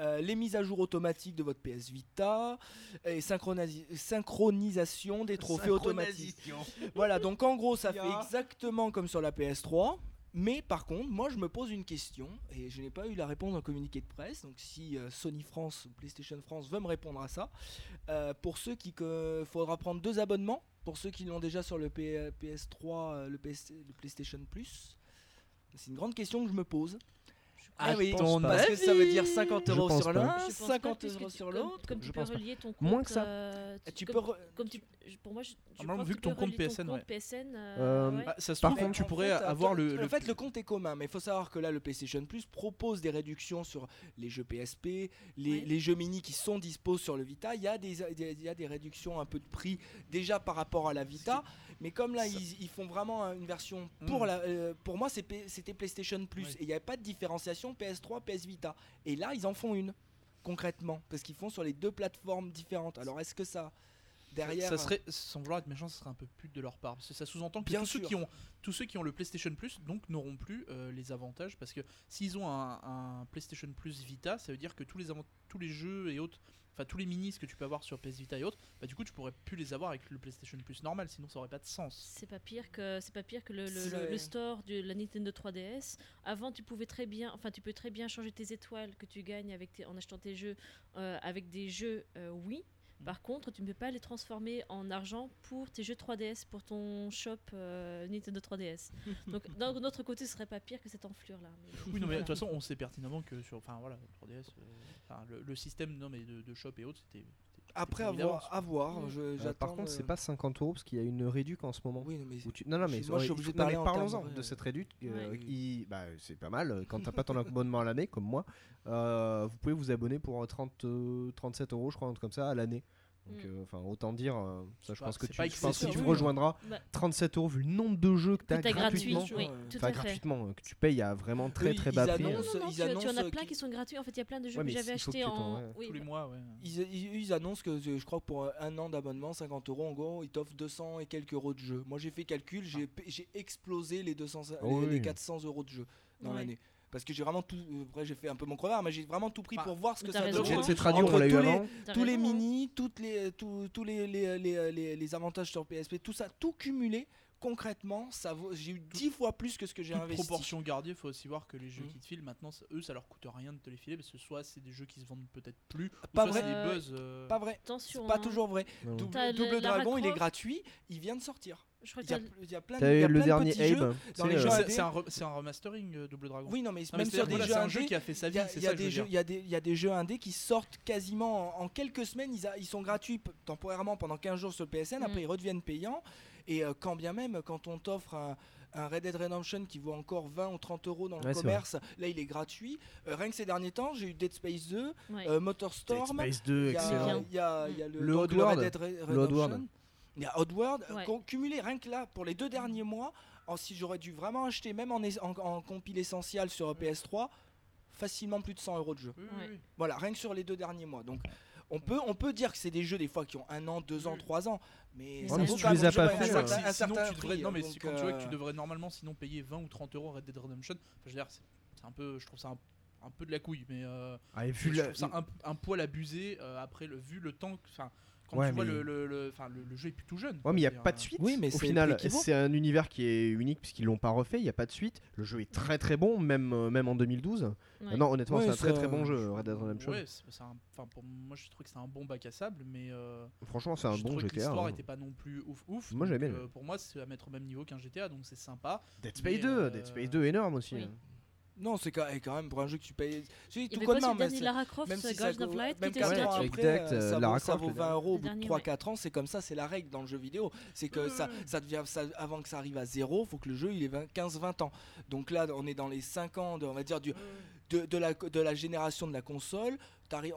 Euh, les mises à jour automatiques de votre PS Vita et synchronisation des trophées automatiques. Voilà, donc en gros, ça fait exactement comme sur la PS3. Mais par contre, moi je me pose une question et je n'ai pas eu la réponse dans le communiqué de presse. Donc si euh, Sony France ou PlayStation France veut me répondre à ça, euh, pour ceux qui il faudra prendre deux abonnements pour ceux qui l'ont déjà sur le P- PS3, euh, le, PS le PlayStation Plus. C'est une grande question que je me pose. Ah, Ah oui, pas. parce que ça veut dire 50 Je euros sur l'un, Je pense pas, 50 puisque euros sur l'autre. Comme tu peux relier ton compte. Moins que ça. euh, tu- Tu comme- peux re- Comme tu, pour moi, je, je Normalement, crois vu que ton compte PSN, ton ouais. compte PSN. Euh, euh, ouais. Ah, ça se Par trouve, contre, tu En pourrais fait, avoir toi- le. En le- fait, le compte est commun, mais il faut savoir que là, le PlayStation Plus propose des réductions sur les jeux PSP, les, Ouais. les jeux mini qui sont dispo sur le Vita. Il y, a des, il y a des réductions un peu de prix déjà par rapport à la Vita, mais comme là, ils, ils font vraiment une version pour Mm. la. euh, pour moi, c'était PlayStation Plus et il n'y avait pas de différenciation PS3, PS Vita. Et là, ils en font une concrètement parce qu'ils font sur les deux plateformes différentes. Alors, est-ce que ça derrière ça serait, sans vouloir être méchant, ça serait un peu pute de leur part. Parce que ça sous-entend que Bien tous ceux, qui ont, tous ceux qui ont le PlayStation Plus donc n'auront plus euh, les avantages. Parce que s'ils ont un, un PlayStation Plus Vita, ça veut dire que tous les, tous les jeux et autres enfin tous les minis que tu peux avoir sur PS Vita et autres, bah du coup tu pourrais plus les avoir avec le PlayStation Plus normal, sinon ça aurait pas de sens. C'est pas pire que c'est pas pire que le, le- C'est- le- le store de la Nintendo 3DS. Avant, tu pouvais très bien, enfin, tu peux très bien changer tes étoiles que tu gagnes avec tes- en achetant tes jeux euh, avec des jeux euh, oui. Par contre, tu ne peux pas les transformer en argent pour tes jeux 3DS, pour ton shop euh, Nintendo 3DS. Donc, d'un autre côté, ce serait pas pire que cette enflure là. Oui, non, mais de toute façon, on sait pertinemment que sur, enfin voilà, 3DS, euh, le, le système, non mais de, de shop et autres, c'était. Après avoir, d'avance. à voir. Mm. je- Euh, j'attends par contre, c'est pas 50 euros parce qu'il y a une réduc en ce moment. Oui, non, mais tu- Non, non, mais, moi, je suis obligé de parler parlons-en de cette réduc. euh, bah, c'est pas mal. euh, Quand t'as pas ton abonnement à l'année, comme moi, euh, vous pouvez vous abonner pour 30, euh, 37 euros, je crois, un truc comme ça, à l'année. Donc, Mm. euh, enfin, autant dire, euh, ça, je pas- pense que tu, je pense que tu oui. rejoindras Bah, 37 euros vu le nombre de jeux que t'as t'as gratuit, gratuitement. oui, euh, tout Enfin, à fait. gratuitement, euh, que tu payes à vraiment très Eux, très bas prix. annoncent- Non, non, ils tu, tu en as annoncent plein qui sont gratuits. En fait, il y a plein de jeux Ouais, que j'avais tu t'en- en. ouais. oui, tous les bah, mois, ouais. Ils, ils- ils annoncent que euh, je crois que pour un an d'abonnement, 50 euros, en gros, ils t'offrent 200 et quelques euros de jeu. Moi, j'ai fait calcul, j'ai j'ai explosé les 200, Oh les, les oui. 400 euros de jeu dans l'année. Parce que j'ai vraiment tout. euh, Après, j'ai fait un peu mon crevard, mais j'ai vraiment tout pris Bah, pour voir ce que ça donne. hein. Jet Set Radio, Entre on l'a eu tous les- avant. tous les hein. mini, toutes les, tous, tous les, les, les, les- les avantages sur PSP, tout ça, tout cumulé, concrètement, ça vaut. J'ai eu 10 fois plus que ce que j'ai investi. proportion gardée, il faut aussi voir que les jeux Mm. qui te filent maintenant, ça- eux, ça leur coûte rien de te les filer parce que soit c'est des jeux qui se vendent peut-être plus, ou Pas soit vrai. c'est des Euh, buzz. euh, Pas vrai. Attention. C'est pas hein. toujours vrai. Non. Double, Dragon, il est gratuit, il vient de sortir. Il y a, t'as- il y a plein de, eu le dernier. Abe. c'est indés- un, re- c'est un remastering euh, Double Dragon. Oui, non, mais Non, même c'est- sur des jeux un jeu indés, qui a fait sa vie, il y ça a des jeux, y y a des indés qui sortent quasiment en, en quelques semaines. Ils, a- ils sont gratuits temporairement pendant 15 jours sur le PSN. Mm. Après, ils redeviennent payants. Et euh, quand bien même, quand on t'offre un, un Red Dead Redemption qui vaut encore 20 ou 30 euros dans le Ouais, commerce, là, il est gratuit. Euh, rien que ces derniers temps, j'ai eu Dead Space 2, ouais. euh, Motorstorm. Space Il 2, y a- excellent. Il y a, il y a le, Le. Red Dead. Redemption. Il y a Oddworld. Ouais. Con- Cumulé rien que là, pour les deux derniers mois, en- si j'aurais dû vraiment acheter, même en, en, en compile essentiel sur PS3, facilement plus de 100 euros de jeu. Oui, oui, Ouais. oui. Voilà, rien que sur les deux derniers mois. Donc, on peut, on peut dire que c'est des jeux des fois qui ont un an, deux ans, trois ans, mais Ouais, mais si tu les as pas fait, un euh, un sinon, tu devrais, prix, non, mais donc, si- quand tu vois que tu euh, devrais normalement sinon payer 20 ou 30 euros Red Dead Redemption, enfin, je veux dire, c'est un peu, je trouve ça un, un peu de la couille, mais euh, Ah, et je vu la- trouve ça un, un poil abusé euh, après le vu le temps, que- enfin, quand Ouais, tu vois mais- le, le, le- enfin, le, le jeu est plus tout jeune. Ouais, mais il n'y a pas dire, de suite. Oui, mais au c'est final, c'est un univers qui est unique puisqu'ils l'ont pas refait. Il n'y a pas de suite. Le jeu est très très bon, même, euh, même en 2012. Ouais. Non, honnêtement, Ouais, c'est un très très bon je- jeu, Red Dead Redemption. Ouais, un, enfin pour moi je trouve que c'est un bon bac à sable, mais euh, Franchement, c'est un je bon GTA. l'histoire hein. était pas non plus ouf ouf. Moi, j'aimais euh, pour moi c'est à mettre au même niveau qu'un GTA, donc c'est sympa. Dead Space mais, 2, euh, Dead Space 2 énorme aussi. Non, c'est quand, et quand même pour un jeu que tu payes. Si, Il tout le mais c'est- Lara Croft, même si euh, ça Guardian of vaut- Light, qui même était 4 aussi ans gratuit. avec après, Exact, euh, euh, ça, Lara vaut, ça Croft, vaut le 20 euros au bout de dernier, 3-4 ans, c'est comme ça, c'est la règle dans le jeu vidéo. C'est que ça, ça devient, ça, avant que ça arrive à zéro, faut que le jeu il ait 15-20 ans. Donc là, on est dans les 5 ans, de, on va dire, du, de, de la, de la génération de la console.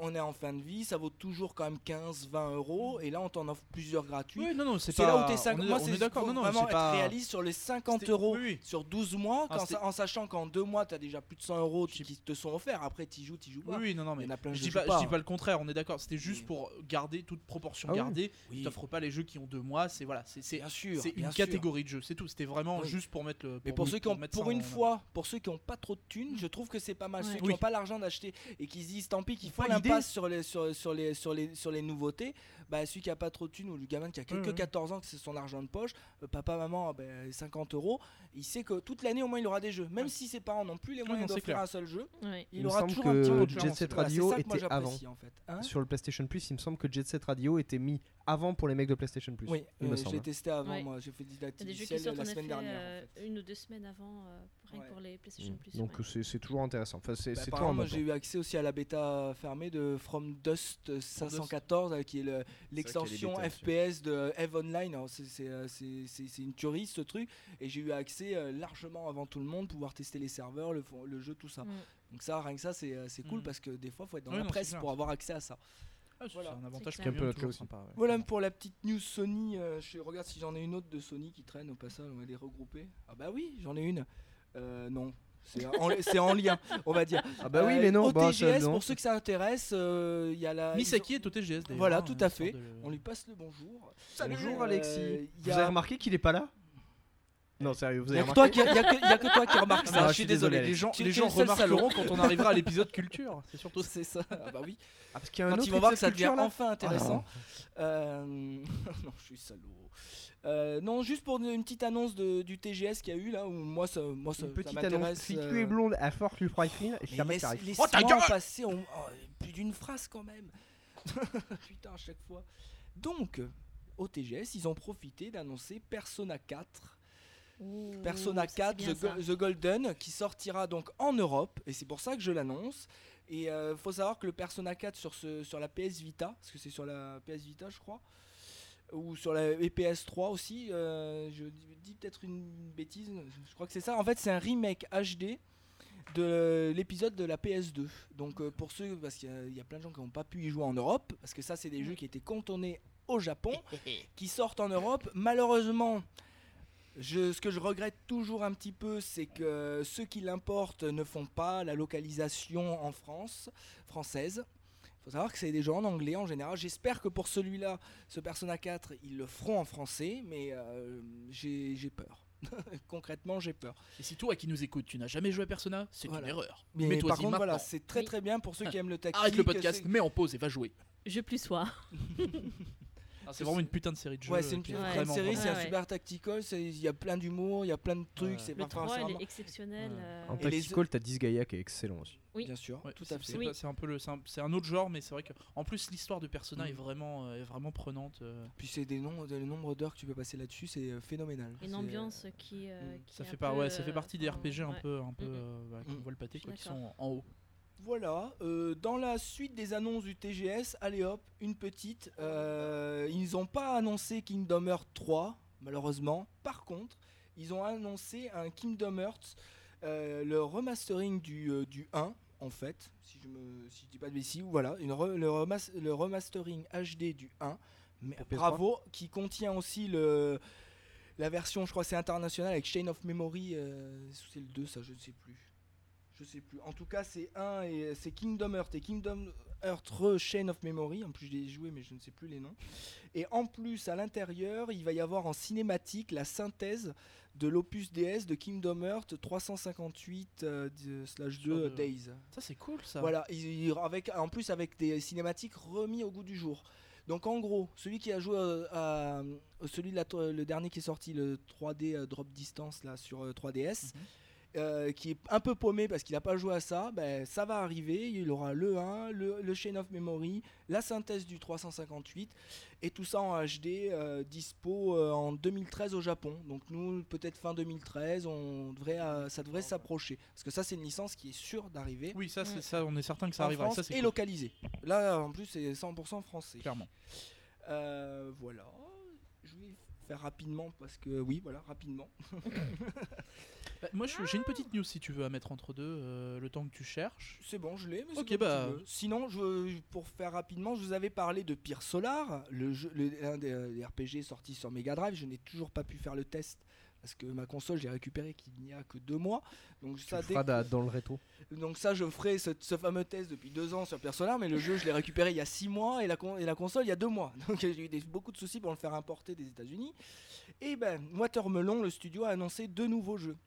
On est en fin de vie, ça vaut toujours quand même 15-20 euros, et là on t'en offre plusieurs gratuits. Oui, non, non, c'est là où t'es 5 on est- Moi, c'est est d'accord, non, non, vraiment être pas. réaliste sur les 50 C'était- euros oui, oui. sur 12 mois, Ah, quand en sachant qu'en 2 mois, t'as déjà plus de 100 euros qui te sont offerts. Après, t'y joues, t'y joues Oui, pas. oui, non, non, Il mais y en a plein je dis pas, je dis pas le contraire, on est d'accord. C'était juste Oui. pour garder toute proportion Ah gardée. Oui. Tu t'offres pas les jeux qui ont deux mois. C'est voilà, c'est c'est Bien sûr. c'est une sûr. catégorie de jeux. C'est tout. C'était vraiment juste pour mettre le. Mais pour ceux qui ont, pour une fois, pour ceux qui ont pas trop de thunes, je trouve que c'est pas mal. Ceux qui n'ont pas l'argent d'acheter et qui se disent tant pis, Pas l'idée. L'impasse sur les, sur, sur les, sur les, sur les nouveautés, bah celui qui a pas trop de thunes ou le gamin qui a que, ouais. 14 ans, que c'est son argent de poche, euh, papa, maman, ben, 50 euros, il sait que toute l'année au moins il aura des jeux. Même Ouais. si ses parents n'ont plus les moyens d'offrir un seul jeu, Ouais. il, aura toujours un petit peu de. Jet Set Voilà, Radio moi était avant. j'apprécie, en fait. Hein Sur le PlayStation Plus, il me semble que Jet Set Radio était mis avant pour les mecs de PlayStation Plus. oui, euh, j'ai testé avant, Ouais. moi j'ai fait en la semaine dernière. euh, une ou deux semaines avant, euh, rien que pour les PlayStation Mm. Plus. Donc c'est c'est toujours intéressant. Enfin, c'est Bah, moi, j'ai eu accès aussi à la bêta fermée de From Dust 514, euh, qui est le- l'extension FPS de Eve Online. C'est- euh, c'est- une tuerie ce truc, et j'ai eu accès euh, largement avant tout le monde, pouvoir tester les serveurs, le, le jeu, tout ça. Mm. Donc ça, rien que ça, c'est cool Mm. parce que des fois, faut être dans la non, presse pour avoir accès à ça. Ah, Voilà. un avantage C'est qui est clair. Un peu toujours aussi. sympa, ouais. Voilà pour la petite news Sony. euh, je regarde si j'en ai une autre de Sony qui traîne au passage, on va les regrouper. Ah bah oui, j'en ai une. Euh, non. C'est en, lien, on va dire. Ah bah oui, Euh, mais non. Au bah, ça, TGS, non. pour ceux que ça intéresse, euh, il y a la. Misaki est au TGS d'ailleurs. Voilà, hein, tout à fait. de- On lui passe le bonjour. Bonjour Euh, Alexis. Vous a- avez remarqué qu'il est pas là? Non, sérieux, vous Il y avez a que toi remarqué qui, y a que, y a que toi qui remarque Ah, ça. je suis désolé, Les gens, Tu- les tu es gens le seul remarqueront quand on arrivera à l'épisode culture. C'est surtout ça. C'est ça. Ah bah oui. Ah, parce qu'il y a un Quand autre ils vont voir que épisode ça devient culture, là enfin intéressant. Ah, Euh, non, je suis salaud. Euh, non, juste pour une petite annonce de- du TGS qu'il y a eu là, où moi ça, moi ça, Une ça petite annonce. m'intéresse. Si euh, tu es blonde à fort plus free et mais jamais laisse- ça arrive. laisse-moi Oh, passer oh, plus d'une phrase quand même. Putain, à chaque fois. Donc, au TGS, ils ont profité d'annoncer Persona 4 Ouh, Persona ça, c'est 4 bien The, ça. Go- The Golden qui sortira donc en Europe et c'est pour ça que je l'annonce. Et il faut savoir que le Persona 4 sur, ce, sur la PS Vita, parce que c'est sur la PS Vita je crois, ou sur la et PS3 aussi, euh, je dis peut-être une bêtise, je crois que c'est ça. En fait c'est un remake HD de l'épisode de la PS2. Donc euh, pour ceux, parce qu'il y y, a plein de gens qui n'ont pas pu y jouer en Europe, parce que ça c'est des jeux qui étaient cantonnés au Japon, qui sortent en Europe. Malheureusement, je, ce que je regrette toujours un petit peu, c'est que ceux qui l'importent ne font pas la localisation en France, française. Il faut savoir que c'est des jeux en anglais en général. J'espère que pour celui-là, ce Persona 4, ils le feront en français, mais euh, j'ai peur. Concrètement, j'ai peur. Et si toi qui nous écoutes, tu n'as jamais joué à Persona, c'est Voilà. une erreur. Mais Mets-toi par contre, maintenant. voilà, c'est très très bien pour ceux qui aiment le tactique. Arrête le podcast, mets en pause et va jouer. Je plus sois. c'est vraiment une putain de série de jeux. Ouais, c'est une Ouais. vraiment, série, c'est un super tactical, il y a plein d'humour, il y a plein de trucs, Ouais. c'est Le enfin, 3, c'est il vraiment- est exceptionnel. Ouais. euh, En Tactical, t'as Disgaea qui est excellent aussi. Oui. Bien sûr, Ouais, tout c'est- à fait. c'est Oui. pas- C'est un peu le, c'est un, autre genre, mais c'est vrai que en plus l'histoire de Persona Mm. est vraiment, euh, est vraiment prenante. euh, Puis c'est des noms, le nombre d'heures que tu peux passer là-dessus, c'est phénoménal. Une ambiance qui. euh, mm, qui ça fait un par, peu, ouais, ça fait partie des RPG un ouais. peu, un peu, bah, qu'on Mm. voit le pâté, quoi, qui sont en haut. Voilà, euh, dans la suite des annonces du TGS, allez hop, une petite. euh, ils n'ont pas annoncé Kingdom Hearts 3, malheureusement. Par contre, ils ont annoncé un Kingdom Hearts, euh, le remastering du, du 1, en fait, si je me si je dis pas de bêtises, voilà, une re- le, remas- le remastering HD du 1. Mais Pour PS3. bravo, qui contient aussi le, la version, je crois c'est international avec Chain of Memory, c'est le 2, ça je ne sais plus. Je sais plus. En tout cas, c'est un et c'est Kingdom Hearts et Kingdom Hearts Re Chain of Memory. En plus, je l'ai joué, mais je ne sais plus les noms. Et en plus, à l'intérieur, il va y avoir en cinématique la synthèse de l'opus DS de Kingdom Hearts 358 euh, de- slash 2 Sur de- Days. Ça c'est cool ça. Voilà, il- il- avec, en plus avec des cinématiques remis au goût du jour. Donc en gros, celui qui a joué euh, à, à- celui de la, le dernier qui est sorti, le 3D euh, Drop Distance là sur euh, 3DS, Mhm. Euh, qui est un peu paumé parce qu'il n'a pas joué à ça, ben, ça va arriver. Il aura le 1, le, le Chain of Memory, la synthèse du 358 et tout ça en HD euh, dispo euh, en 2013 au Japon. Donc nous, peut-être fin 2013, on devrait, euh, ça devrait s'approcher parce que ça c'est une licence qui est sûre d'arriver Oui, ça c'est Mm. ça, on est certain que ça arrivera. France Ça c'est et cool, localisé. Là, en plus, c'est 100% français. clairement. Euh, voilà. Je vais faire rapidement parce que oui, voilà, rapidement. Bah, moi j'ai une petite news si tu veux à mettre entre deux, euh, le temps que tu cherches. C'est bon, je l'ai. mais c'est Ok, comme bah. tu veux. Sinon, je, pour faire rapidement, je vous avais parlé de Pire Solar, le jeu, le- un des, euh, des RPG sortis sur Mega Drive. Je n'ai toujours pas pu faire le test parce que ma console, j'ai récupéré qu'il n'y a que deux mois. Donc Tu ça, le dans le rétro. Donc ça, je ferai ce, ce fameux test depuis deux ans sur Pierre Solar, mais le jeu, je l'ai récupéré il y a six mois et la, con- et la console il y a deux mois. Donc j'ai eu des- beaucoup de soucis pour le faire importer des États-Unis. Et ben, Watermelon, le studio, a annoncé deux nouveaux jeux.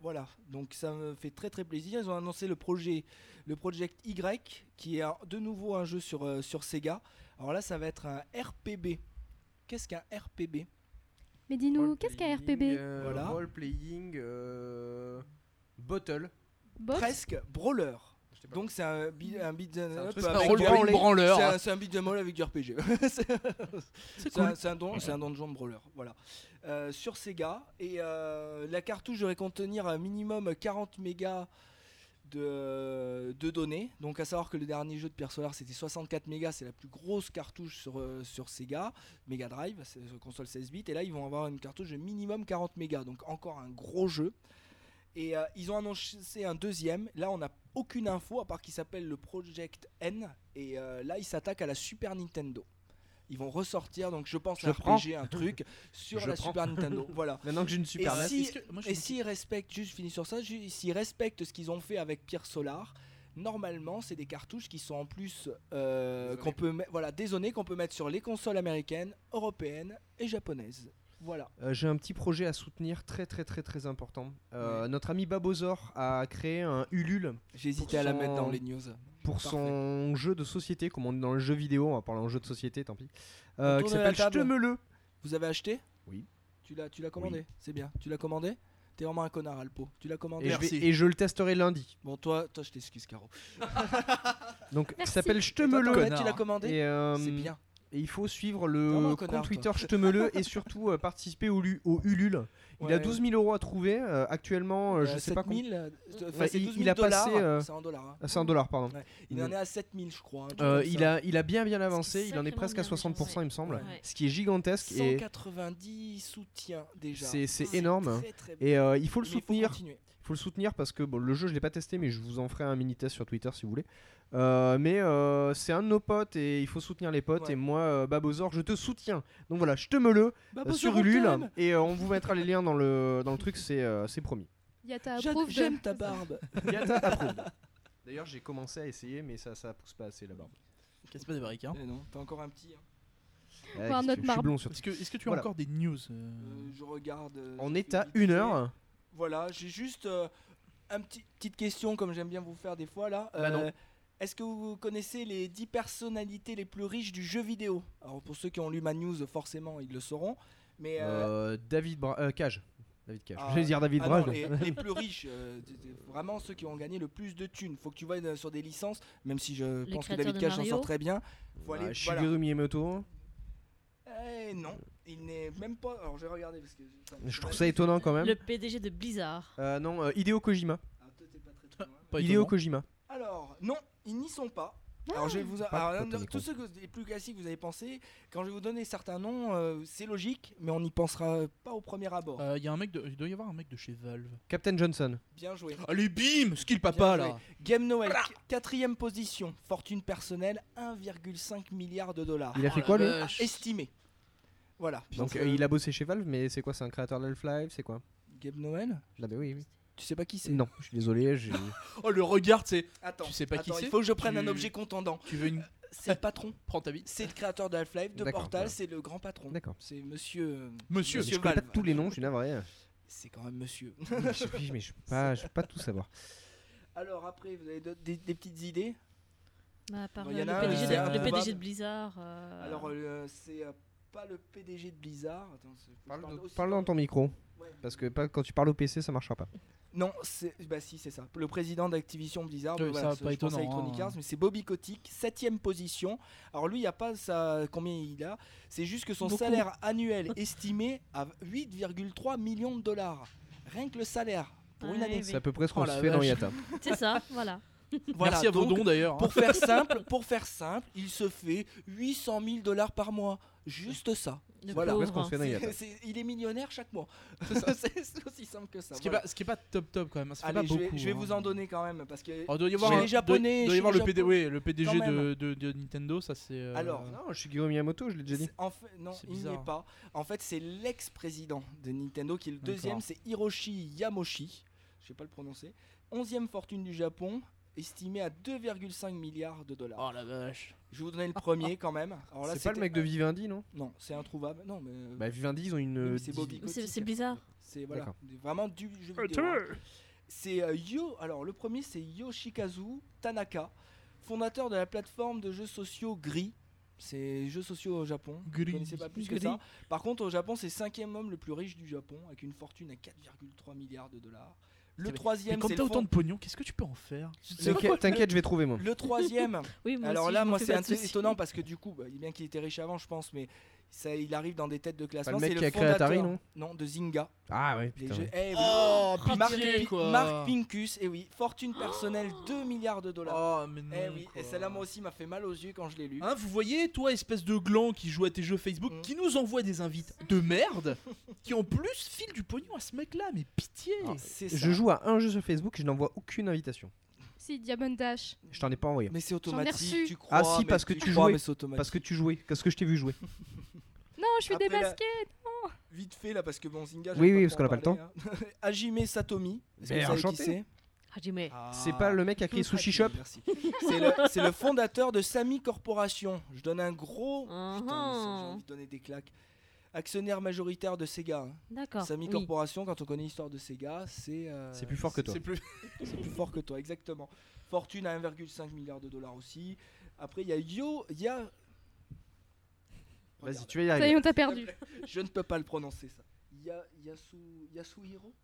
Voilà, donc ça me fait très très plaisir. Ils ont annoncé le projet, le Project Y, qui est un- de nouveau un jeu sur, euh, sur Sega. Alors là, ça va être un RPB. Qu'est-ce qu'un RPB Mais dis-nous, qu'est-ce qu'un RPB euh, Voilà. Role-playing, euh, Bottle. Presque brawler. Donc c'est un, beat- un beat'em C'est un up C'est un avec du-. C'est un, beat'em avec RPG. c'est un, cool. c'est un don- un donjon brawler. Voilà. Euh, sur Sega. Et euh, la cartouche devrait contenir un minimum 40 mégas de, de données. Donc à savoir que le dernier jeu de Pierre Solar c'était 64 mégas, c'est la plus grosse cartouche sur, euh, sur Sega, Mega Drive, console 16 bits. Et là ils vont avoir une cartouche de minimum 40 mégas, donc encore un gros jeu. Et euh, ils ont annoncé un deuxième. Là, on n'a aucune info à part qu'il s'appelle le Project N. Et euh, là, ils s'attaquent à la Super Nintendo. Ils vont ressortir, donc je pense, Je un prends. RPG, un truc sur Je la prends. Super Nintendo. Voilà. Maintenant que j'ai une Super Et NES, si- que- Et s'ils respectent, juste finis sur ça, s'ils respectent ce qu'ils ont fait avec Pierre Solar, normalement, c'est des cartouches qui sont en plus euh, qu'on peut voilà, dézonnées qu'on peut mettre sur les consoles américaines, européennes et japonaises. Voilà. Euh, J'ai un petit projet à soutenir très très très très important. Euh, Ouais. Notre ami Babozor a créé un Ulule J'ai hésité Pour à la son- mettre dans les news. pour Parfait. son jeu de société, comme on est dans le jeu vidéo, on va parler en jeu de société, tant pis. Euh, qui s'appelle table. Ch'temele. Vous avez acheté? Oui. Tu l'as, tu l'as commandé? C'est bien. Tu l'as commandé? T'es vraiment un connard, Alpo. Tu l'as commandé? Et, je Merci. vais- et je le testerai lundi. Bon, toi, toi, je t'excuse, Caro. Donc, Merci. s'appelle. Internet, Connard. tu l'as commandé? Euh, C'est bien. Et il faut suivre Vraiment un le connard, compte Twitter toi. Ch'temele et surtout euh, participer au, lu- au Ulule. Il a Ouais. 12 000 euros à trouver. euh, actuellement, euh, je Euh, sais pas combien. 7000, euh, enfin, il- 12 il 000 a passé, dollars, euh, C'est en dollars. hein. Ah, c'est en dollars, pardon. Ouais. Il en est à 7000, je crois. un Euh, comme il, a, il a bien bien avancé, il en est presque à bien 60%, il me semble. Ouais. Ce qui est gigantesque et, 190 soutiens déjà. C'est- énorme. très, très et euh, il faut le Mais il faut soutenir. Faut le soutenir parce que bon, le jeu je l'ai pas testé mais je vous en ferai un mini test sur Twitter si vous voulez. Euh, mais euh, c'est un de nos potes et il faut soutenir les potes Ouais. et moi euh, Babozor je te soutiens. Donc voilà, je te me le euh, sur Ulule et euh, on vous mettra les liens dans le dans le truc c'est euh, c'est promis. Yata. J'aime ta barbe. Yata. D'ailleurs j'ai commencé à essayer mais ça ça pousse pas assez la barbe. Casse pas des briques, hein. Eh non, t'as encore un petit. hein. Ouais, sur Est-ce que, est-ce que tu as Voilà. encore des news euh, je regarde. euh, On est à vite une fait. heure. Voilà, j'ai juste euh, un petit petite question comme j'aime bien vous faire des fois là. Bah non. Euh, Est-ce que vous connaissez les 10 personnalités les plus riches du jeu vidéo? Alors pour ceux qui ont lu ma news, forcément ils le sauront. Mais euh, Euh, David Bra euh, Cage. David Cage. Ah, J'allais dire David ah Brage. non, les, les plus riches, euh, vraiment ceux qui ont gagné le plus de thunes. Faut que tu vois sur des licences, même si je Les pense que David Cage s'en sort très bien. Faut aller, Ah, voilà. Shigeru Miyamoto. Eh, non, il n'est même pas. Alors j'ai regardé parce que. Je trouve ça étonnant quand même. Le PDG de Blizzard. Euh, non, euh, Hideo Kojima. Ah, toi, t'es pas très, très loin. Pas Hideo étonnant. Kojima. Alors, non, ils n'y sont pas. Alors, je vais vous. Alors, non, tous ceux que, les plus classiques, vous avez pensé. Quand je vais vous donner certains noms, euh, c'est logique, mais on n'y pensera pas au premier abord. Euh, il y a un mec de, il doit y avoir un mec de chez Valve. Captain Johnson. Bien joué. Allez, bim Skill papa Bien là Game Noël, qu- quatrième position. Fortune personnelle, 1,5 milliard de dollars. Il a Oh fait quoi lui. Estimé. Voilà. Donc euh, euh, il a bossé chez Valve, mais c'est quoi C'est un créateur d'Half-Life C'est quoi? Game Noël Ah bah oui, oui. Tu sais pas qui c'est? Non, je suis désolé. j'ai- Oh le regard, c'est. Attends. Tu sais pas qui attends, c'est? Il faut que je prenne Tu- un objet contendant. Tu veux une. C'est le patron? Prends ta vie. C'est le créateur de Half-Life, de D'accord, Portal, voilà. c'est le grand patron. D'accord. C'est monsieur. Monsieur. Je connais pas Valve. tous les noms, je suis navré. C'est quand même monsieur. je, oui, mais je peux pas, je peux pas tout savoir. Alors après, vous avez d'autres- des, des petites idées? Bah, à part Bon, le, y en le a un, PDG, c'est de, le. PDG de Blizzard. euh, Alors euh, c'est euh, pas le PDG de Blizzard. Attends, c'est- faut que je Parle, parle de- aussi parle dans ton micro. Parce que pas, quand tu parles au PC, ça marchera pas. Non, c'est bah si c'est ça. Le président d'Activision Blizzard, Oui, voilà, ça, c'est- pas je pense à étonnant, Electronic hein. Arts, mais c'est Bobby Kotick, septième position. Alors lui, il y a pas ça combien il a. C'est juste que son Beaucoup. salaire annuel estimé à 8,3 millions de dollars. Rien que le salaire pour une année. C'est à peu près ce qu'on Oh se fait dans. Yata. C'est ça, voilà. Voilà, Merci à vos dons d'ailleurs. hein. Pour faire simple, pour faire simple, il se fait 800 000 dollars par mois. Juste ça. Le Voilà. Pauvre. Yata. C'est- c'est- il est millionnaire chaque mois. c'est c'est aussi simple que ça. Ce qui, est voilà. pas, ce qui est pas top top quand même. Ça fait Allez, pas je vais, beaucoup, je vais hein. vous en donner quand même parce que. Oh, doit y avoir Chez un- les Japonais, doit- doit y avoir le, PD, oui, le PDG quand de, même. de, de Nintendo, ça c'est. euh, Alors, Non, Shigeru Miyamoto, je l'ai déjà dit. C'est- En fait, non, il n'y est pas. En fait, c'est l'ex-président de Nintendo qui est le deuxième, c'est Hiroshi Yamoshi. Je sais pas le prononcer. Onzième fortune du Japon, estimée à 2,5 milliards de dollars. Oh la vache. Je vais vous donner le premier quand même. Alors là, C'est pas le mec de Vivendi, non? Non, c'est introuvable. Non, mais. Bah Vivendi, ils ont une. Oui, euh, c'est Bobby C'est voilà, vraiment du jeu vidéo. hein. C'est euh, Yo. Alors le premier c'est Yoshikazu Tanaka, fondateur de la plateforme de jeux sociaux Gris. C'est jeux sociaux au Japon. Gris. connaissais pas plus que ça. Par contre au Japon c'est le cinquième homme le plus riche du Japon avec une fortune à 4,3 milliards de dollars. Le Mais- Mais troisième quand c'est t'as autant de pognon, qu'est-ce que tu peux en faire T'inquiète, je vais trouver moi. le troisième. Oui, moi alors aussi, là moi c'est étonnant parce que du coup bah, bien qu'il était riche avant je pense mais ça, il arrive dans des têtes de Pas classement. le mec c'est qui a créé Atari, fondateur- non Non de Zynga. Ah ouais, putain. jeux- ouais. Eh, Oh, Marc, pitié, quoi. Marc Pincus, et oui, fortune personnelle 2 milliards de dollars. Oh, mais non. eh oui, et celle-là moi aussi m'a fait mal aux yeux quand je l'ai lu. Hein, vous voyez, toi, espèce de gland qui joue à tes jeux Facebook, Mm. qui nous envoie des invites de merde, qui en plus file du pognon à ce mec-là, mais pitié Ah. Je joue à un jeu sur Facebook, je n'envoie aucune invitation. Si, Diamond Dash. Je t'en ai pas envoyé. Mais c'est automatique, tu crois. Ah, si, parce que tu crois, jouais. mais c'est automatique. Parce que tu jouais, qu'est-ce que je t'ai vu jouer je fais des la- baskets. Vite fait là, parce que bon, Zynga. Oui, oui, parce qu'on a pas le parler, hein. Hajime Satomi. Enchanté. c'est? Hajime. C'est pas le mec qui a créé Sushi Shop? Merci. C'est le, fondateur de Sami Corporation. Je donne un gros. Putain, mais ça, j'ai envie de donner des claques. actionnaire majoritaire de Sega. hein. D'accord. Samy oui. Corporation, quand on connaît l'histoire de Sega, c'est. euh, C'est plus fort que toi. C'est plus, c'est plus fort que toi, exactement. Fortune à 1,5 milliard de dollars aussi. Après, il y a Yo. Il y a. Vas-y, tu vas y Ça y est, arriver. on t'a perdu. Je ne peux pas le prononcer ça. Ya, Yasu, Yasuhiro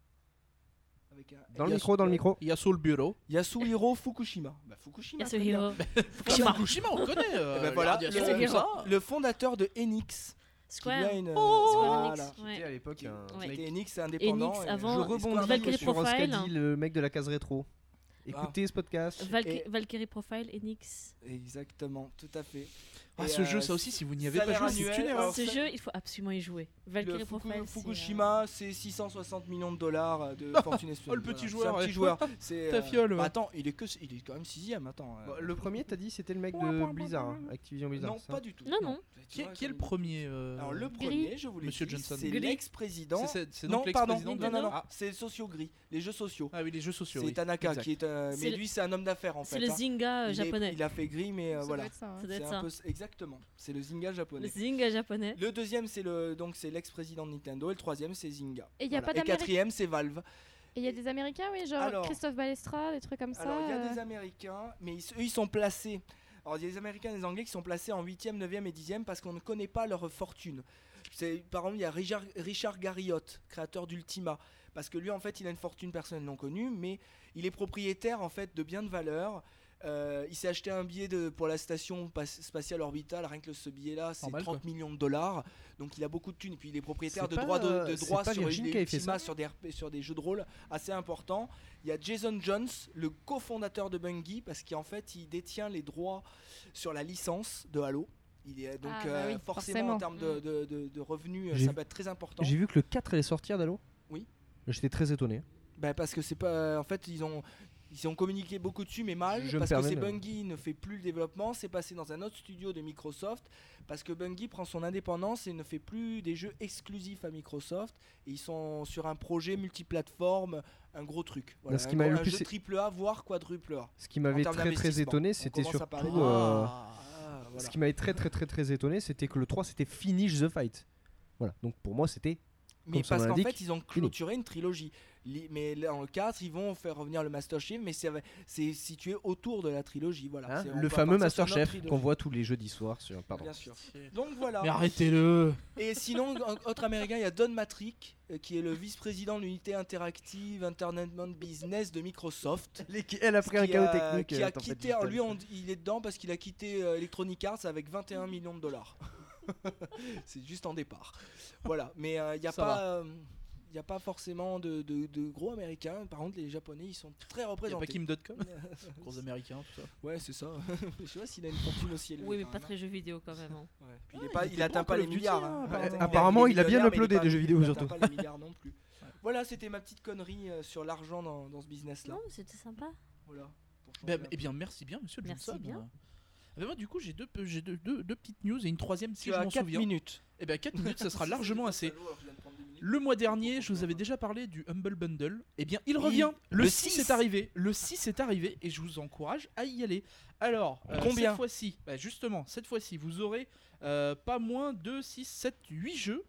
Avec un- Dans le Yasu- micro, dans le micro. Il y a sur le bureau. Yasuhiro Fukushima. Bah, Fukushima. Yasuhiro. Fukushima. Fukushima, on connaît. euh, Eh ben voilà, le- ça. Le fondateur de Enix. qui Square. a une, Square voilà, Enix. C'était Ouais. à l'époque qui- un qui était Enix, c'est indépendant. Enix et- avant- Je Square rebondis Valkyrie sur ce qu'a Profile. dit le mec de la case rétro. Écoutez ce podcast. Valky- Et- Valkyrie Profile, Enix. Exactement, tout à fait. Ah, Et, ce euh, jeu, ça aussi, si vous n'y avez pas joué, c'est une erreur. alors, Ce jeu, il faut absolument y jouer. Valkyrie Profile. euh, Fukushima, c'est 660 millions de dollars euh, de fortune Oh, le petit joueur, petit joueur. C'est, Ta fiole, bah, attends, il est, que, il est quand même sixième. Attends. euh. Le premier, t'as dit, c'était le mec de Blizzard, hein, Activision Blizzard. non, pas du tout. Non, non. Qui est, le premier euh, Alors le Gris. premier, je vous l'ai Monsieur dit, Johnson. c'est l'ex-président. Non, pardon, non, non, non, c'est Socio Gris, les jeux sociaux. Ah oui, les jeux sociaux. c'est. Tanaka qui est, euh, mais lui c'est un homme d'affaires en fait. C'est le hein. Zynga euh, japonais. Il a fait Gris, mais euh, voilà. hein. C'est un peu exactement. C'est le Zynga Le japonais. Zynga japonais. Le deuxième c'est le donc c'est l'ex-président de Nintendo et le troisième c'est Zynga. Et il y a Voilà. pas Et quatrième c'est Valve. Et il y a des Américains, oui, genre Alors- Christophe Balestra, des trucs comme ça. Alors il y a euh, des Américains, mais ils, eux ils sont placés. Alors il y a des Américains et des Anglais qui sont placés en 8e, 9e et 10e parce qu'on ne connaît pas leur fortune. C'est par exemple il y a Richard, Richard Garriott, créateur d'Ultima, parce que lui en fait il a une fortune personnelle non connue, mais il est propriétaire en fait de biens de valeur. Euh, il s'est acheté un billet de, pour la station spatiale orbitale, rien que ce billet-là, c'est Normal, 30 millions de dollars. Donc il a beaucoup de thunes. Et puis il est propriétaire de droits de, de sur des, sur des jeux de rôle assez importants. Il y a Jason Jones, le cofondateur de Bungie, parce qu'en fait il détient les droits sur la licence de Halo. Il est donc Ah, bah euh, oui, forcément, en termes de, de- de- de revenus, ça va être très important. J'ai vu que le 4 allait sortir d'Halo Oui. J'étais très étonné. Bah, parce que c'est pas. En fait, ils ont. Ils ont communiqué beaucoup dessus, mais mal, Je parce que c'est Bungie ne fait plus le développement, c'est passé dans un autre studio de Microsoft, parce que Bungie prend son indépendance et ne fait plus des jeux exclusifs à Microsoft, et ils sont sur un projet multiplateforme, un gros truc. Voilà, ce qui un, le plus jeu triple A, voire quadruple A. Ce qui m'avait très très étonné, on c'était surtout. euh, Ah. Ah, voilà. Ce qui m'avait très très très très étonné, c'était que le 3 c'était Finish the Fight. Voilà, donc pour moi c'était. Mais Comme parce qu'en fait, ils ont clôturé une trilogie. Mais dans le 4, ils vont faire revenir le Master Chief, mais c'est situé autour de la trilogie. Voilà. hein, le fameux Master Chef qu'on voit tous les jeudis soirs sur. Pardon. Bien sûr. Donc voilà. Mais arrêtez-le Et sinon, autre américain, il y a Don Matrick, euh, qui est le vice-président de l'unité interactive Entertainment Business de Microsoft. Elle a pris un chaos technique. qui euh, a tempête quitté, lui, on- il est dedans parce qu'il a quitté euh, Electronic Arts avec 21 millions de dollars. C'est juste en départ. Voilà, mais euh, il n'y a Ça pas. euh, il n'y a pas forcément de, de- de gros américains. Par contre, les japonais, ils sont très Il a pas représentés. Kim.com Gros américains, tout ça. ouais, c'est ça. Je sais pas s'il a une fortune aussi élevée. Oui, mais pas très jeux vidéo quand même. hein. hein. Ouais. Puis il, est pas, il il était atteint bon pas les milliards. hein, hein. apparemment. Il a- Apparemment, il a bien uploadé des jeux vidéo, il surtout. atteint pas les milliards non plus. Voilà, c'était ma petite connerie euh, sur l'argent dans, dans ce business-là. Non, c'était sympa. Voilà. Ben, eh bien, merci bien, monsieur Merci Johnson. bien. Ah ben moi, du coup, j'ai deux, pe- j'ai deux, deux- deux petites news et une troisième si tu je m'en 4 souviens. minutes. Eh bien, 4 minutes, ça sera largement assez. Le mois dernier, je vous avais déjà parlé du Humble Bundle. Eh bien, il revient. Le, le 6, 6. est arrivé. Le 6 est arrivé et je vous encourage à y aller. Alors, euh, Combien cette fois-ci, bah, justement, cette fois-ci, vous aurez euh, pas moins de 6, 7, 8 jeux.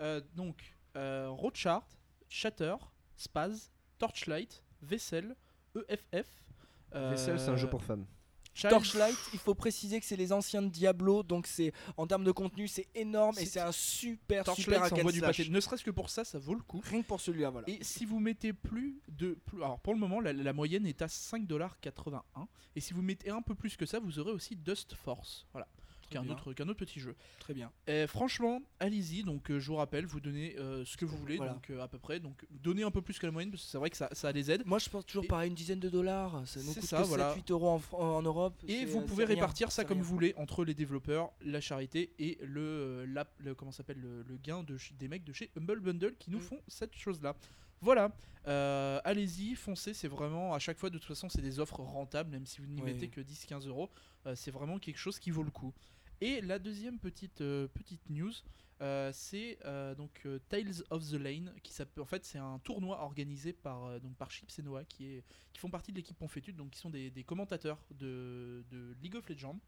Euh, donc, euh, Roadchart, Shatter, Spaz, Torchlight, Vessel, EFF. euh, Vaisselle, c'est un jeu pour femmes. Torchlight, il faut préciser que c'est les anciens de Diablo, donc c'est en termes de contenu c'est énorme et C'est- un super super Torchlight, du. Ne serait-ce que pour ça, ça vaut le coup. Rien que pour celui-là, voilà. Et si vous mettez plus de. Plus, alors pour le moment, la, la moyenne est à 5,81$. Et si vous mettez un peu plus que ça, vous aurez aussi Dust Force. Voilà. Autre, qu'un autre petit jeu. Très bien. Et franchement, allez-y. Donc euh, je vous rappelle, vous donnez euh, ce que vous voulez. Voilà. Donc euh, à peu près. Donc donnez un peu plus que la moyenne parce que c'est vrai que ça, ça les aide. Moi je pense toujours Et- pareil, une dizaine de dollars, ça nous coûte ça, que voilà. 7-8 euros en, Europe. Et vous pouvez rien, répartir ça comme rien. vous voulez entre les développeurs, la charité et le, la- le- comment s'appelle le, le gain de des mecs de chez Humble Bundle qui nous Mm. font cette chose-là. Voilà, Euh, allez-y, foncez, c'est vraiment à chaque fois de toute façon c'est des offres rentables, même si vous n'y Oui. mettez que 10-15 euros, euh, c'est vraiment quelque chose qui vaut le coup. Et la deuxième petite, euh, petite news, euh, c'est euh, donc Tales of the Lane, qui en fait c'est un tournoi organisé par donc par Chips et Noah, qui est qui font partie de l'équipe Ponfétude, donc qui sont des, commentateurs de, League of Legends.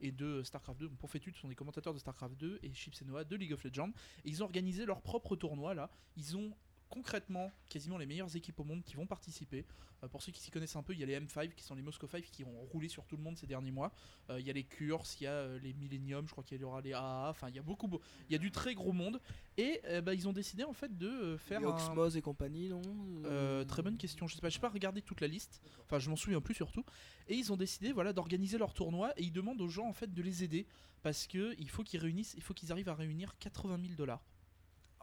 et de StarCraft 2. Donc Pourfetude sont des commentateurs de StarCraft 2 et Chips et Noah de League of Legends. Et ils ont organisé leur propre tournoi là. Ils ont concrètement quasiment les meilleures équipes au monde qui vont participer. Euh, pour ceux qui s'y connaissent un peu, il y a les M5 qui sont les Moscow 5 qui ont roulé sur tout le monde ces derniers mois. Euh, il y a les Curse, il y a euh, les Millennium, je crois qu'il y aura les AA. Enfin, il y a beaucoup, beau- il y a du très gros monde. Et bah, ils ont décidé en fait de faire Les un- Oxmos et compagnie, non très bonne question. Je sais pas, je sais pas regarder toute la liste. Enfin, je m'en souviens plus surtout. Et ils ont décidé, voilà, d'organiser leur tournoi et ils demandent aux gens en fait de les aider parce que il faut qu'ils réunissent, il faut qu'ils arrivent à réunir 80 000 dollars.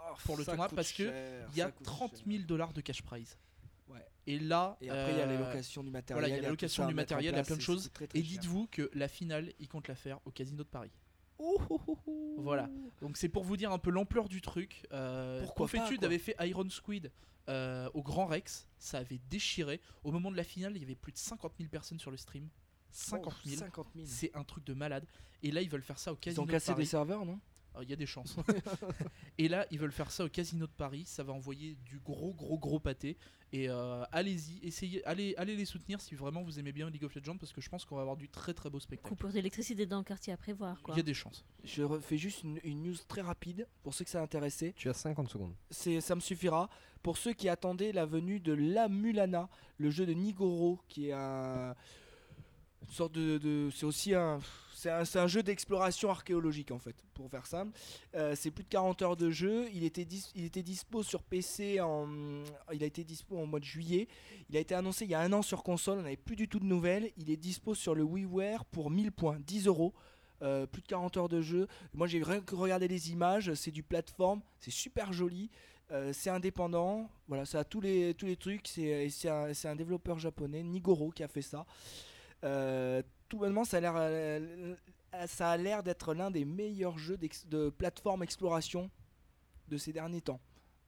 Oh, pour le ça tournoi, parce que cher, Il y a ça coûte 30 cher. 000 dollars de cash prize. Ouais. Et là, Et après, il y a euh, locations du matériel. voilà, il y a du matériel, il y a plein de choses. c'est très, très Et dites-vous que la finale, ils comptent la faire au Casino de Paris. Voilà. Donc c'est pour vous dire un peu l'ampleur du truc. Euh, Pourquoi Confétude avait fait Iron Squid euh, au Grand Rex, ça avait déchiré. Au moment de la finale, il y avait plus de 50 000 personnes sur le stream. 50 Oh, 000. 50 000. C'est un truc de malade. Et là, ils veulent faire ça au Ils Casino ont de cassé des serveurs, non? Il y a des chances. et là, ils veulent faire ça au Casino de Paris. Ça va envoyer du gros, gros, gros pâté. Et euh, allez-y, essayez, allez, allez les soutenir si vraiment vous aimez bien League of Legends parce que je pense qu'on va avoir du très, très beau spectacle. Coupure d'électricité dans le quartier à prévoir, quoi. Il y a des chances. Je refais juste une, une news très rapide pour ceux que ça a intéressé. Tu as 50 secondes. C'est, ça me suffira. Pour ceux qui attendaient la venue de La Mulana, le jeu de Nigoro, qui est un. Une sorte de. de- c'est aussi un. C'est un, jeu d'exploration archéologique en fait, pour faire simple. Euh, c'est plus de 40 heures de jeu. Il était, il était dispo sur PC en. Il a été dispo en mois de juillet. Il a été annoncé il y a un an sur console. On n'avait plus du tout de nouvelles. Il est dispo sur le WiiWare pour 1000 points, 10 euros. Euh, plus de 40 heures de jeu. Moi j'ai rien que regardé les images. C'est du plateforme. C'est super joli. Euh, c'est indépendant, voilà, ça a tous les, tous les trucs. C'est un développeur japonais, Nigoro, qui a fait ça. Euh, tout bonnement, ça a l'air, euh, ça a l'air d'être l'un des meilleurs jeux de plateforme exploration de ces derniers temps.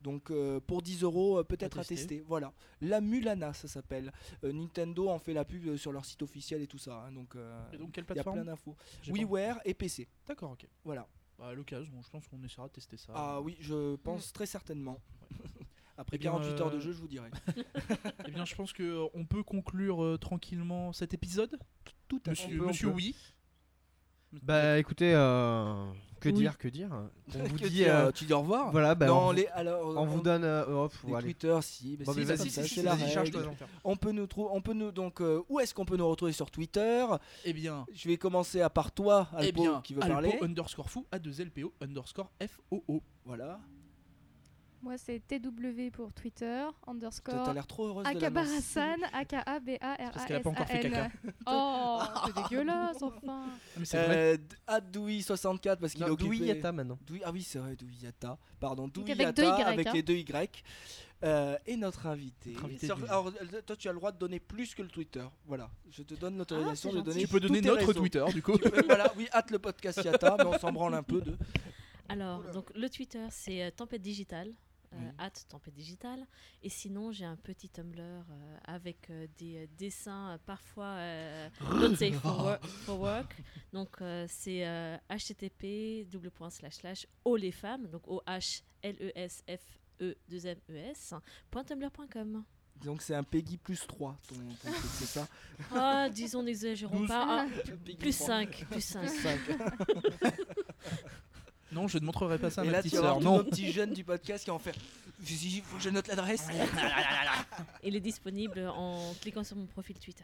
Donc euh, pour 10 euros, peut-être à tester. tester. Voilà, la Mulana, ça s'appelle. Euh, Nintendo en fait la pub sur leur site officiel et tout ça. hein, donc euh, Et donc, quelle il y a plein plateforme d'infos. WiiWare et PC. D'accord, ok. Voilà. Bah, à l'occasion, bon, je pense qu'on essaiera de tester ça. Ah oui, je pense très certainement. Après Eh bien, 48 heures de euh, jeu, je vous dirai. Eh bien, je pense que euh, on peut conclure euh, tranquillement cet épisode. Tout à fait. Monsieur, on peut, on monsieur oui. Bah écoutez, euh, que Oui. dire, que dire On vous dit, euh, tu dis au revoir voilà, bah, Non, on, les, alors, on vous donne, euh, hop, les. Twitter, si, bah Bon, si, si, si, c'est si, la charge-toi. On peut nous trouver, on peut nous donc euh, où est-ce qu'on peut nous retrouver sur Twitter? Eh bien, Je vais commencer à part toi, eh Alpo, bien, qui veut Alpo parler. underscore fou, A2LPO underscore FOO. Voilà. Moi, c'est TW pour Twitter, Toi, T'as underscore l'air trop heureuse de Akabar l'annoncer. Hassan, A-K-A-B-A-R-A-S-A-N. Parce qu'elle a pas encore fait caca. Oh, c'est dégueulasse, enfin. Ah, mais c'est vrai. Euh, Doui64 parce qu'il est occupé. Douy Yata maintenant. Doui- ah oui, c'est vrai, Douyata. Pardon, avec Douyata deux Y, avec hein. les deux Y. Euh, et notre invité. Notre invité Sur- du- alors, toi, tu as le droit de donner plus que le Twitter. Voilà, je te donne l'autorisation c'est de donner. Tu peux donner notre réseaux. Twitter du coup. Peux- voilà, oui, hâte le podcast Yata, mais on s'en branle un peu de. Alors, donc le Twitter, c'est euh, Tempête Digitale. Euh, Oui. at Tempête Digitale. Et sinon, j'ai un petit Tumblr euh, avec euh, des dessins parfois not safe for, wor- for work. Donc, c'est http double point slash slash o les femmes, donc o h l e s f e 2 m e s point tumblr.com. Donc c'est un Peggy plus 3, ton, ton c'est ça? Ah, disons, n'exagérons pas. Ah, plus 3. 5, plus 5. Plus 5. Non, je ne montrerai pas ça à Et ma là, petite tu vas voir sœur. tous Non. nos petits jeunes du podcast qui vont faire. Il faut que je note l'adresse. Il est disponible en cliquant sur mon profil Twitter.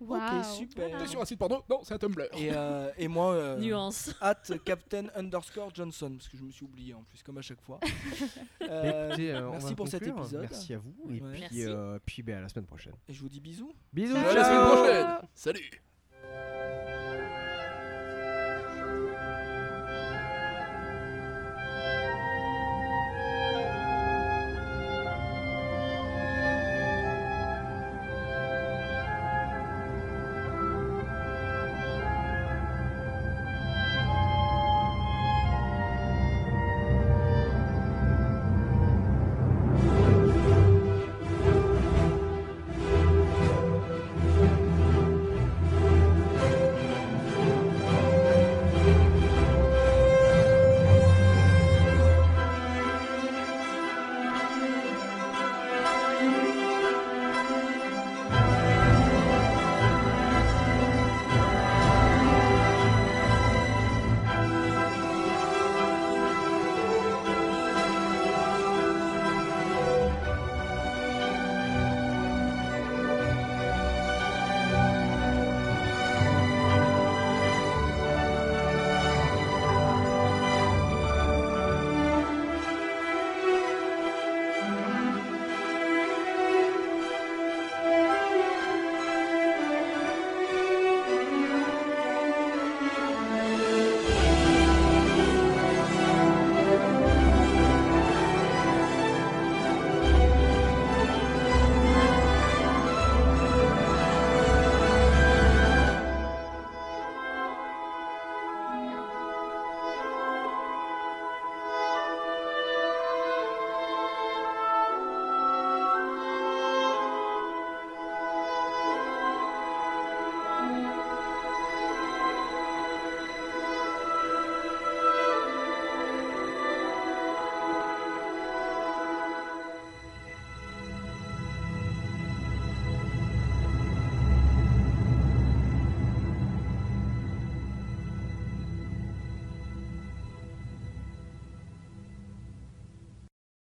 Waouh. Ok, super. Voilà. T'es sur un site porno Non, c'est un Tumblr. Et, euh, et moi, euh, Nuance. at Captain underscore Johnson, parce que je me suis oublié en plus, comme à chaque fois. Euh, Écoutez, euh, on merci va pour cet conclure. épisode. Merci à vous. Et Ouais. puis, Merci. euh, puis ben, à la semaine prochaine. et je vous dis bisous. Bisous. À la semaine prochaine. Salut.